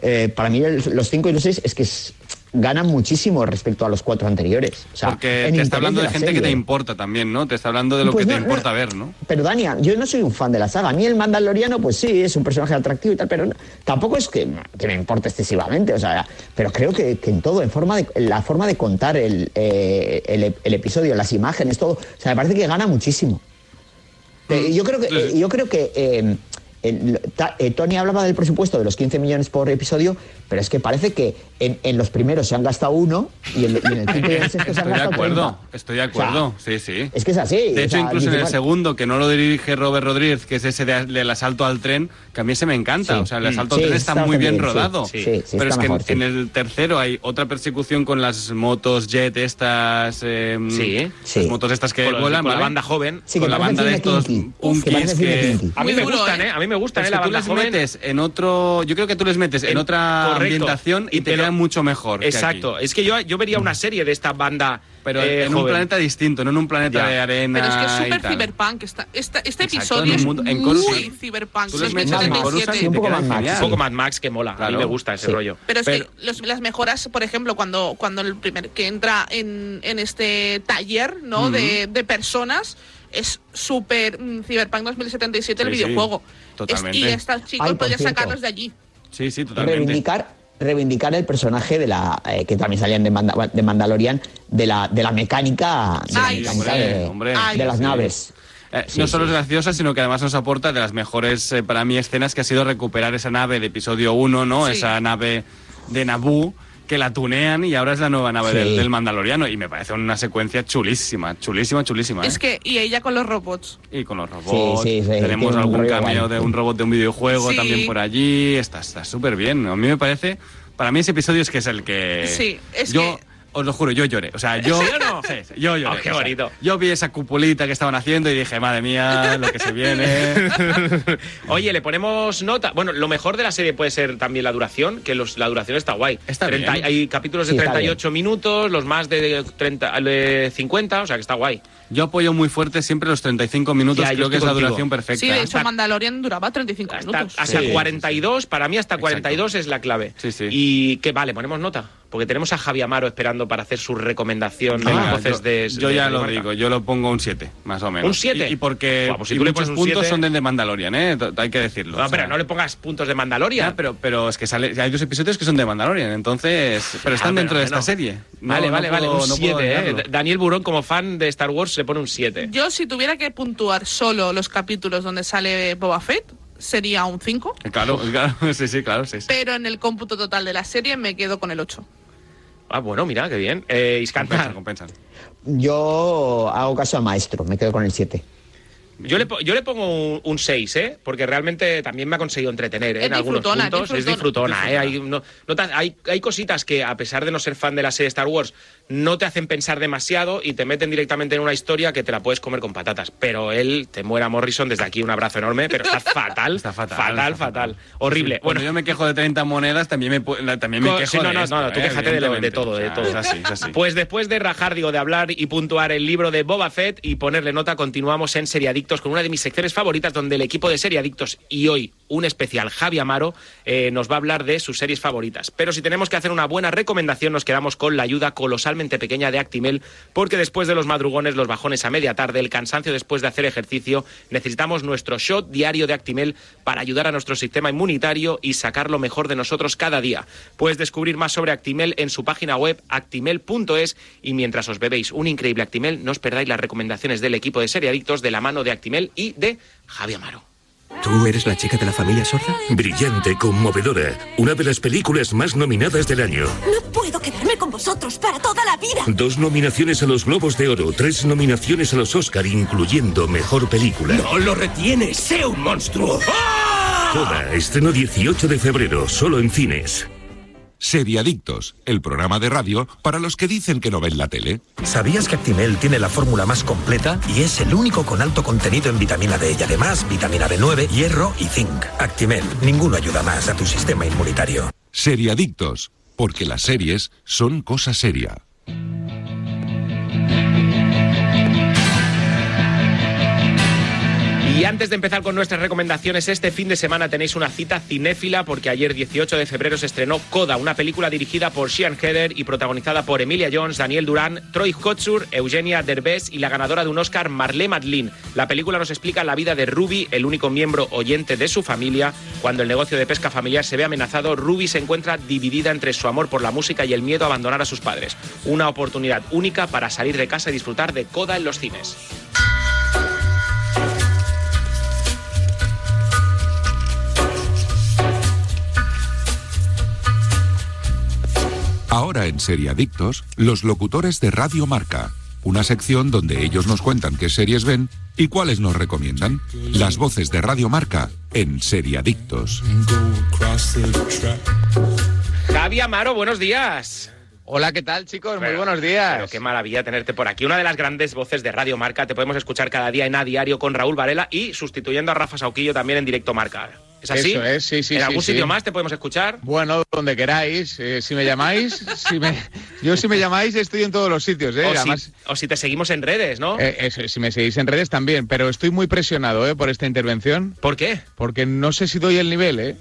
eh, para mí el- los 5 y los 6 es que es- ganan muchísimo respecto a los cuatro anteriores. O sea, Porque te está hablando de gente que te importa también, ¿no? Te está hablando de lo Pues que no, te no. importa ver, ¿no? Pero Dania, yo no soy un fan de la saga. A mí el Mandaloriano, pues sí, es un personaje atractivo y tal, pero no- tampoco es que, que me importe excesivamente. O sea, pero creo que, que en todo, en forma de, en la forma de contar el, eh, el, el episodio, las imágenes, todo, o sea, me parece que gana muchísimo. Eh, yo creo que, yo creo que eh, ta- eh, Tony hablaba del presupuesto de los 15 millones por episodio, pero es que parece que en, en los primeros se han gastado uno y en, y en el quinto y en el sexto se han Estoy de gastado acuerdo, 30. estoy de acuerdo, sí, sí. Es que es así. De hecho, sea, incluso en el segundo, que no lo dirige Robert Rodríguez, que es ese de- del asalto al tren, que a mí se me encanta. Sí. O sea, el asalto Sí, al tren está, está muy bien, rodado. Sí, sí, sí, Pero es que en- mejor, sí. en, el tercero hay otra persecución con las motos jet estas... eh, Sí. Las motos estas que Con vuelan, con la banda joven. Sí, con que la banda de estos punkis Que. A mí me gustan, ¿eh? ¿eh? A mí me gustan, Es ¿eh? La tú banda les joven. metes en otro... Yo creo que tú les metes en, En- otra correcto. ambientación y, Y te pero- quedan mucho mejor que aquí. Exacto. Es que yo, yo vería una serie de esta banda. Pero eh, en un joven. planeta distinto, no en un planeta Ya. de arena Pero es que es súper tal. cyberpunk. Está, esta- este Exacto, episodio en un es mundo- en muy cyberpunk. Tú les metes en 2077. Coruscant y un poco Mad Max. Un poco Mad Max que mola. A mí Claro. me gusta ese Sí. rollo. Pero es Pero- que los- las mejoras, por ejemplo, cuando, cuando el primer que entra en, en este taller ¿no? de, de personas, es súper mm, Cyberpunk 2077 el Sí, sí, videojuego. Es- totalmente. y estos chicos podrían sacarlos de allí. Sí, sí, totalmente. reivindicar reivindicar el personaje de la eh, que también salían de, Manda- de Mandalorian de la de la mecánica de, la Ay, mecánica hombre, de, hombre. Ay, de las naves Eh, Sí, no solo sí. es graciosa, sino que además nos aporta de las mejores, eh, para mí, escenas que ha sido recuperar esa nave de episodio 1, ¿no? Sí. Esa nave de Naboo, que la tunean y ahora es la nueva nave Sí. del, del Mandaloriano. Y me parece una secuencia chulísima, chulísima, chulísima. Es ¿eh? que, y ella con los robots. Y con los robots. Sí, sí, sí, Tenemos algún cameo de un robot de un videojuego Sí. también por allí. Está está súper bien. A mí me parece. Para mí ese episodio es que es el que. Sí, es yo, que- Os lo juro, yo lloré. O sea, yo. ¿Sí o no? Sí, sí, yo lloré. Oh, qué o sea, bonito. yo vi esa cupulita que estaban haciendo y dije, madre mía, lo que se viene. Oye, le ponemos nota. Bueno, lo mejor de la serie puede ser también la duración, que los- la duración está guay. Está 30 bien. Hay capítulos de Sí, está 38 minutos, los más de 30, de 50, o sea que está guay. Yo apoyo muy fuerte siempre los 35 minutos, Ya, yo creo que es la duración perfecta. Sí, de hecho, Hasta- Mandalorian duraba 35 Hasta, minutos. hasta Sí, 42, para mí hasta 42 es la clave. Sí, sí. Y que vale, ponemos nota. Porque tenemos a Javi Amaro esperando para hacer su recomendación de Venga, las voces yo, de. yo de ya lo digo, yo lo pongo un 7, más o menos. ¿Un 7? Y, y porque pues si y tú le muchos puntos 7. son del de Mandalorian, ¿eh? Hay que decirlo. No, o sea. pero no le pongas puntos de Mandalorian. Ya, pero, pero es que sale, hay dos episodios que son de Mandalorian, entonces. Pero están Ah, dentro pero de esta no. serie. No- vale, no vale, vale. puedo- Un no puedo 7, ¿eh? Daniel Burón, como fan de Star Wars, le pone un 7. Yo, si tuviera que puntuar solo los capítulos donde sale Boba Fett, sería un 5. Claro, claro, sí, sí, claro, sí. sí. Pero en el cómputo total de la serie me quedo con el 8. Ah, bueno, mira, qué bien. Eh, Compensan, compensan. Yo hago caso al maestro, me quedo con el 7. Yo le, yo le pongo un, un 6, ¿eh? Porque realmente también me ha conseguido entretener ¿eh? En algunos disfrutona, es puntos. Es disfrutona. ¿eh? Hay, no- no tan- hay, hay cositas que, a pesar de no ser fan de la serie Star Wars, no te hacen pensar demasiado y te meten directamente en una historia que te la puedes comer con patatas. Pero él, te muera Morrison, desde aquí un abrazo enorme, pero está fatal. Está fatal. Fatal, está fatal. Horrible. Sí, bueno, yo me quejo de 30 monedas, también me, también me quejo sí, no, de no, esto, no, tú ¿eh? quéjate de, lo- de Evidentemente. todo, de todo. Es así, es así. Pues después de rajar, digo, de hablar y puntuar el libro de Boba Fett y ponerle nota, continuamos en Seriadictos con una de mis secciones favoritas, donde el equipo de Seriadictos y hoy un especial Javi Amaro eh, nos va a hablar de sus series favoritas. Pero si tenemos que hacer una buena recomendación, nos quedamos con la ayuda colosalmente pequeña de Actimel, porque después de los madrugones, los bajones a media tarde, el cansancio después de hacer ejercicio, necesitamos nuestro shot diario de Actimel para ayudar a nuestro sistema inmunitario y sacar lo mejor de nosotros cada día. Puedes descubrir más sobre Actimel en su página web actimel.es y mientras os bebéis un increíble Actimel, no os perdáis las recomendaciones del equipo de Seriadictos de la mano de Actimel y de Javi Amaro. ¿Tú eres la chica de la familia sorda? Brillante, conmovedora, una de las películas más nominadas del año. No puedo quedarme con vosotros para toda la vida. Dos nominaciones a los Globos de Oro, tres nominaciones a los Oscar, incluyendo Mejor Película. No lo retienes, sé un monstruo. Toda, estreno 18 de febrero, solo en cines. Seriadictos, el programa de radio para los que dicen que no ven la tele. ¿Sabías que Actimel tiene la fórmula más completa y es el único con alto contenido en vitamina D y además vitamina B9, hierro y zinc? Actimel, ninguno ayuda más a tu sistema inmunitario. Seriadictos, porque las series son cosa seria. Y antes de empezar con nuestras recomendaciones, este fin de semana tenéis una cita cinéfila porque ayer 18 de febrero se estrenó Coda, una película dirigida por Sean Heather y protagonizada por Emilia Jones, Daniel Duran, Troy Kotsur, Eugenia Derbez y la ganadora de un Oscar Marlene Matlin. La película nos explica la vida de Ruby, el único miembro oyente de su familia. Cuando el negocio de pesca familiar se ve amenazado, Ruby se encuentra dividida entre su amor por la música y el miedo a abandonar a sus padres. Una oportunidad única para salir de casa y disfrutar de Coda en los cines. Ahora en Seriadictos, los locutores de Radio Marca, una sección donde ellos nos cuentan qué series ven y cuáles nos recomiendan. Las voces de Radio Marca en Seriadictos. Javi Amaro, buenos días. Hola, ¿qué tal, chicos? Muy buenos días. Pero qué maravilla tenerte por aquí. Una de las grandes voces de Radio Marca. Te podemos escuchar cada día en A Diario con Raúl Varela y sustituyendo a Rafa Sauquillo también en directo Marca. ¿Es así? Eso es, sí, sí, ¿En sí, algún sí. sitio más te podemos escuchar? Bueno, donde queráis. eh, si me llamáis, si me, yo si me llamáis estoy en todos los sitios. Eh, o, además, si, o si te seguimos en redes, ¿no? eh, eso, si me seguís en redes también, pero estoy muy presionado eh, por esta intervención. ¿Por qué? Porque no sé si doy el nivel, ¿eh?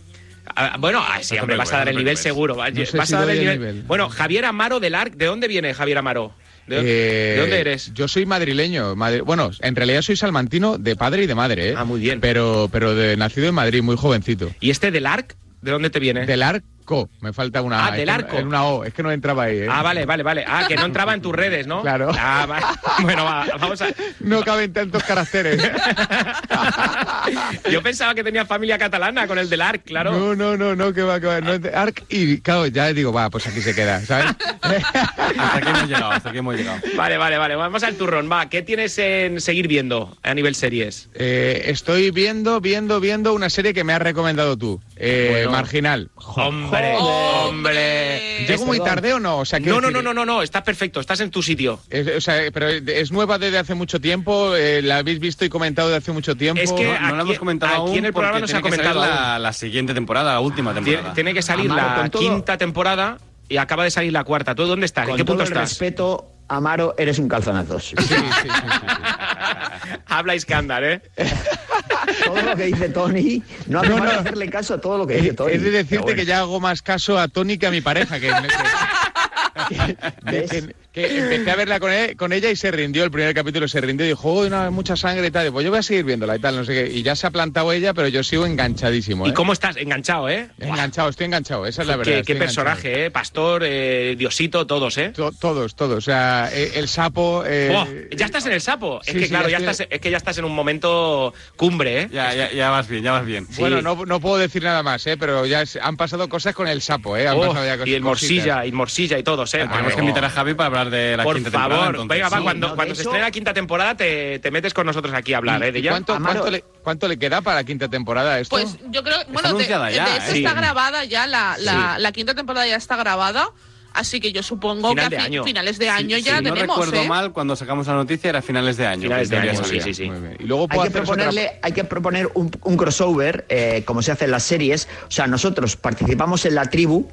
Ah, bueno, ah, sí, hombre, vas a dar el nivel seguro. vas a dar el el nivel. nivel. Bueno, Javier Amaro del ARC, ¿de dónde viene Javier Amaro? ¿De, Eh, de dónde eres? Yo soy madrileño. madri- bueno, en realidad soy salmantino de padre y de madre, ¿eh? Ah, muy bien. Pero, pero de, nacido en Madrid, muy jovencito. ¿Y este del ARC? ¿De dónde te viene? Del ARC, Co, me falta una Ah, del arco. en una O, es que no entraba ahí, ¿eh? Ah, vale, vale, vale. Ah, que no entraba en tus redes, ¿no? Claro. Ah, vale. Bueno, va, vamos a... No caben tantos caracteres. Yo pensaba que tenía familia catalana con el del ARC, claro. No, no, no, no, que va, que va. No, Arc y, claro, ya digo, va, pues aquí se queda, ¿sabes? Hasta aquí hemos llegado, hasta aquí hemos llegado. Vale, vale, vale. Vamos al turrón. Va, ¿qué tienes en seguir viendo a nivel series? Eh, estoy viendo, viendo, viendo una serie que me has recomendado tú, eh, Bueno. Marginal. Hombre, hombre. ¿Llego muy tarde o no? O sea, No, no, no, no, no, no, estás perfecto, estás en tu sitio. Es, o sea, pero es nueva desde hace mucho tiempo, eh, la habéis visto y comentado desde hace mucho tiempo. Es que No, no aquí- hemos comentado aquí aún en el programa no se ha tiene que salir comentado la, la siguiente temporada, la última Tiene, temporada. tiene que salir Amaro, la todo- quinta temporada y acaba de salir la cuarta. ¿Tú dónde estás? ¿En Con qué todo punto el estás? respeto, Amaro, eres un calzonazos. Habla Iskandar, ¿eh? todo lo que dice Tony, no hace No, no. hacerle caso a todo lo que dice Tony. es de decirte que ya hago más caso a Tony que a mi pareja, que, que- que- ¿Ves? que- que empecé a verla con, e- con ella y se rindió, el primer capítulo se rindió y dijo, oh, no, mucha sangre y tal, pues yo voy a seguir viéndola y tal, no sé qué, y ya se ha plantado ella, pero yo sigo enganchadísimo, ¿eh? ¿Y cómo estás? Enganchado, ¿eh? Enganchado, estoy enganchado, esa es la verdad. Qué, personaje, ¿eh? Pastor, eh, Diosito, todos, ¿eh? To- todos, todos, o sea, eh, el sapo... eh, Buah, ya estás en el sapo. sí, es que sí, claro, ya ya estoy- estás, es que ya estás en un momento cumbre, ¿eh? Ya, ya, ya vas bien, ya vas bien. Bueno, no, no puedo decir nada más, ¿eh? pero ya es- han pasado cosas con el sapo, ¿eh? Han Oh, pasado ya cosas, y el Morsilla, y Morsilla y todos, ¿eh? Tenemos que invitar a Javi para hablar de la Por quinta favor, temporada. entonces. venga, va, Sí, cuando, no, se hecho- estrene la quinta temporada te, te metes con nosotros aquí a hablar, ¿eh? De ¿Y ella. cuánto, cuánto le, cuánto le queda para la quinta temporada esto? Pues yo creo, bueno, de, ya, ¿eh? está Sí. grabada ya, la, la, Sí. la quinta temporada ya está grabada, así que yo supongo Final que a finales de año Si ya no tenemos, recuerdo ¿eh? mal, cuando sacamos la noticia era finales de año. Finales de año, sí, sí, sí. Y luego Hay que, otra- proponerle, hay que proponer un, un crossover, eh, como se hace en las series. O sea, nosotros participamos en la tribu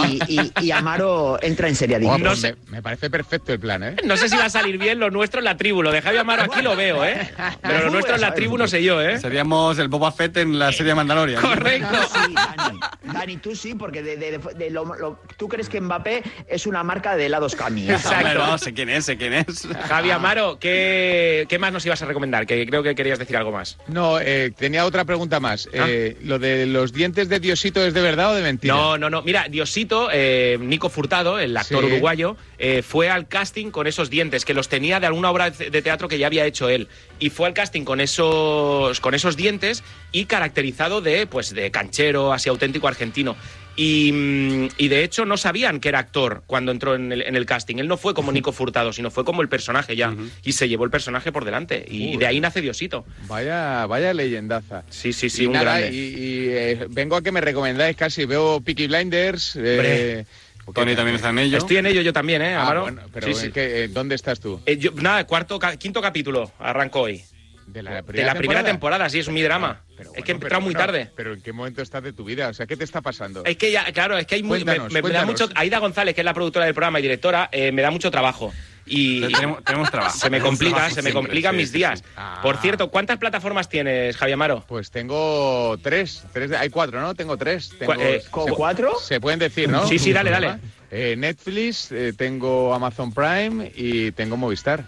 y, y- y Amaro entra en serie Oh. No sé. me, me parece perfecto el plan, ¿eh? No sé si va a salir bien lo nuestro en la tribu. Lo de Javi Amaro aquí lo veo, ¿eh? Pero lo nuestro en la tribu no sé yo, ¿eh? Seríamos el Boba Fett en la serie Mandalorian. Correcto. Sí, Dani. Dani, tú sí, porque de, de- de- de lo- lo- tú crees que Mbappé es una marca de helados Cami. Exacto. No, sé quién es, sé quién es. Javi Amaro, ¿qué, ¿qué más nos ibas a recomendar? Que creo que querías decir algo más. No, eh, tenía otra pregunta más. Eh, ¿Lo de los dientes de Diosito es de verdad o de mentira? No, no, no. Mira, Diosito, eh, Nico Furtado, el actor Sí. uruguayo, eh, fue al casting con esos dientes, que los tenía de alguna obra de teatro que ya había hecho él. Y fue al casting con esos, con esos dientes y caracterizado de, pues, de canchero, así auténtico argentino. Y, mm, y de hecho no sabían que era actor cuando entró en el, en el casting. Él no fue como Nico Furtado, sino fue como el personaje ya. Y se llevó el personaje por delante. Y de ahí nace Diosito. Vaya, vaya leyendaza. Sí, sí, sí, y un nada, grande. y, y, eh, vengo a que me recomendáis casi. Veo Peaky Blinders. eh, Tony también está en ello. Estoy en ello yo también, ¿eh, Ah, Amaro? bueno, pero Sí, ¿en sí. qué- eh, ¿dónde estás tú? Eh, yo- nada, cuarto, quinto capítulo arrancó hoy. ¿De la De la primera temporada, sí, es mi drama. Pero es que he entrado pero muy tarde. Pero ¿en qué momento estás de tu vida? O sea, ¿qué te está pasando? Es que ya, claro, es que hay muy, me- Cuéntanos, me, me da mucho. Aida González, que es la productora del programa y directora, eh, me da mucho trabajo. Y Tenemos, tenemos trabajo. se me complica, se me complican sí, mis sí, días. sí. Ah. Por cierto, ¿cuántas plataformas tienes, Javier Amaro? Pues tengo tres, tres de- hay cuatro, ¿no? Tengo tres. Tengo, eh, ¿Con se- cuatro? Se pueden decir, ¿no? Sí, sí, dale, dale. Eh, Netflix, eh, tengo Amazon Prime y tengo Movistar.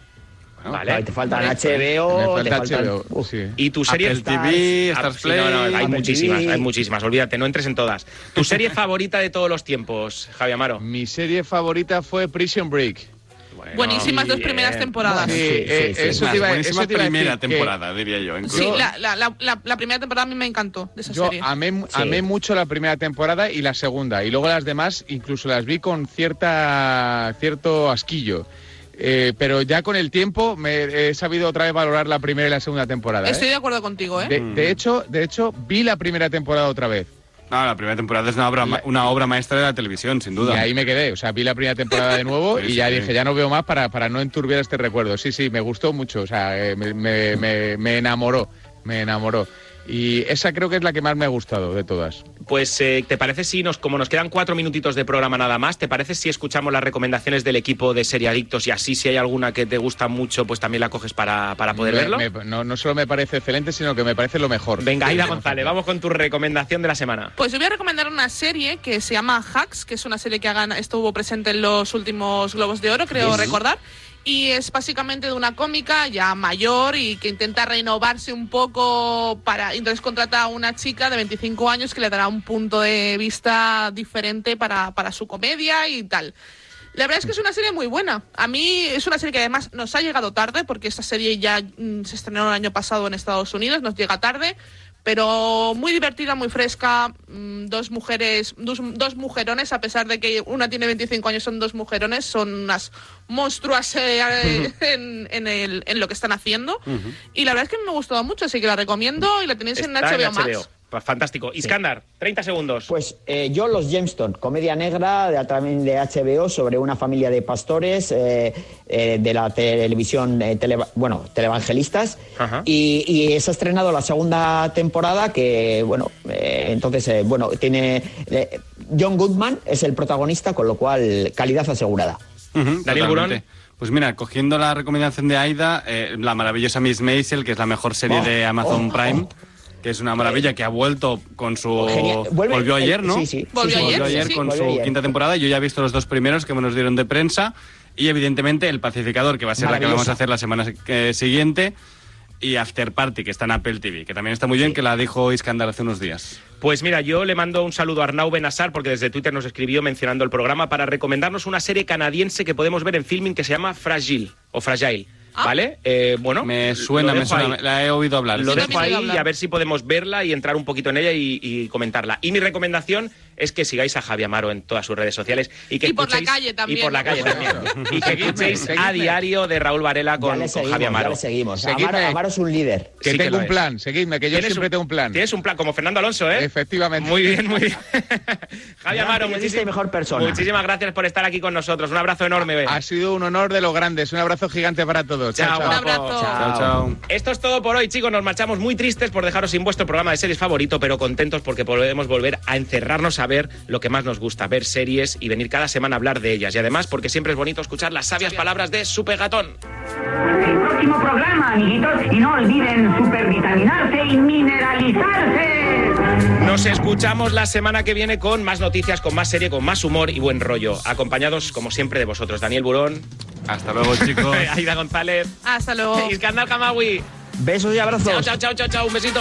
Vale. Ahí te faltan Me HBO, te falta faltan... HBO, Uf. sí. ¿Y tu serie Apple TV, Ah, Stars sí, no, no, Play, hay Apple muchísimas, TV. hay muchísimas. Olvídate, no entres en todas. ¿Tu serie favorita de todos los tiempos, Javier Amaro? Mi serie favorita fue Prison Break. Buenísimas dos bien. primeras temporadas. Bueno, Sí, sí, eh, sí, sí. eso te iba, buenísima eso te iba a decir primera que temporada, diría yo. Sí, Yo- la, la, la, la- la primera temporada a mí me encantó de esa Yo serie. amé, Sí. amé mucho la primera temporada y la segunda. Y luego las demás incluso las vi con cierta cierto asquillo. Eh, pero ya con el tiempo me he sabido otra vez valorar la primera y la segunda temporada. ¿eh? Estoy de acuerdo contigo, ¿eh? De, de hecho, de hecho, vi la primera temporada otra vez. No, la primera temporada es una obra, ma- una obra maestra de la televisión, sin duda. Y ahí me quedé. O sea, vi la primera temporada de nuevo Sí, y ya sí. dije, ya no veo más para, para no enturbiar este recuerdo. Sí, sí, me gustó mucho. O sea, eh, me, me- me- me enamoró. Me enamoró. Y esa creo que es la que más me ha gustado de todas. Pues, eh, ¿te parece si nos, como nos quedan cuatro minutitos de programa nada más, ¿te parece si escuchamos las recomendaciones del equipo de Seriadictos y así si hay alguna que te gusta mucho, pues también la coges para, para poder Me- verlo? me- no, no solo me parece excelente, sino que me parece lo mejor. Venga, Aida González, vamos con tu recomendación de la semana. Pues yo voy a recomendar una serie que se llama Hacks, que es una serie que hagan- estuvo presente en los últimos Globos de Oro, creo recordar. Y es básicamente de una cómica ya mayor y que intenta renovarse un poco para entonces contrata a una chica de 25 años que le dará un punto de vista diferente para, para su comedia y tal. La verdad es que es una serie muy buena. A mí es una serie que además nos ha llegado tarde porque esta serie ya mm, se estrenó el año pasado en Estados Unidos, nos llega tarde, pero muy divertida, muy fresca, mm, dos mujeres, dos, dos mujerones, a pesar de que una tiene 25 años, son dos mujerones, son unas monstruas eh, en, en el- en lo que están haciendo. Y la verdad es que me ha gustado mucho, así que la recomiendo y la tenéis en Está HBO, Max. Pues Fantástico. Iskandar, 30 segundos. Pues eh, yo, Los Gemstone, comedia negra de, también de HBO sobre una familia de pastores eh, eh, de la televisión, eh, tele- bueno, televangelistas. Y, y se ha estrenado la segunda temporada que, bueno, eh, entonces, eh, bueno, tiene... eh, John Goodman es el protagonista, con lo cual calidad asegurada. Ujú, Daniel totalmente. Burón. Pues mira, cogiendo la recomendación de Aida, eh, la maravillosa Miss Maisel, que es la mejor serie Oh, de Amazon oh, Prime, que es una maravilla que ha vuelto con su... Vuelve- volvió ayer, eh, ¿no? sí, sí. Volvió Sí, sí, ayer, volvió sí, sí. con Volvió su ayer. quinta temporada. Yo ya he visto los dos primeros que nos dieron de prensa. Y evidentemente El Pacificador, que va a ser la que vamos a hacer la semana eh, siguiente. Y After Party, que está en Apple TV, que también está muy bien, que la dijo Iskandar hace unos días. Pues mira, yo le mando un saludo a Arnau Benassar porque desde Twitter nos escribió mencionando el programa para recomendarnos una serie canadiense que podemos ver en filming que se llama Fragile o Fragile. ¿Vale? Eh, bueno, Me suena, lo me dejo suena, ahí. la he oído hablar. Lo sí, dejo ahí y a ver si podemos verla y entrar un poquito en ella y, y comentarla. Y mi recomendación es que sigáis a Javi Amaro en todas sus redes sociales y que Y por la escuchéis- calle también, Y por la ¿no? calle también. y que Seguidme, escuchéis a diario de Raúl Varela con, le con seguimos, Javi Amaro. le seguimos. Seguidme. Amaro, Amaro es un líder. Que Sí tengo un es. plan, seguidme, que yo siempre un- tengo un plan. Tienes un plan, como Fernando Alonso, ¿eh? Efectivamente. Muy bien, muy bien. Javi Amaro, muchísimas, y mejor persona. muchísimas gracias por estar aquí con nosotros. Un abrazo enorme. Ha sido un honor de los grandes. Un abrazo gigante para todos. Chao, Chao. Un abrazo. Chao, chao. Esto es todo por hoy, chicos. Nos marchamos muy tristes por dejaros sin vuestro programa de series favorito, pero contentos porque podemos volver a encerrarnos a ver lo que más nos gusta, ver series y venir cada semana a hablar de ellas. Y además, porque siempre es bonito escuchar las sabias palabras de su pegatón. El próximo programa, amiguitos, y no olviden supervitaminarse y mineralizarse. Nos escuchamos la semana que viene con más noticias, con más serie, con más humor y buen rollo. Acompañados, como siempre, de vosotros. Daniel Burón, Hasta luego, chicos. Aida González, Hasta luego. Iskandar Kamawi. Besos y abrazos. Chao, chao, chao, chao, chao. Un besito.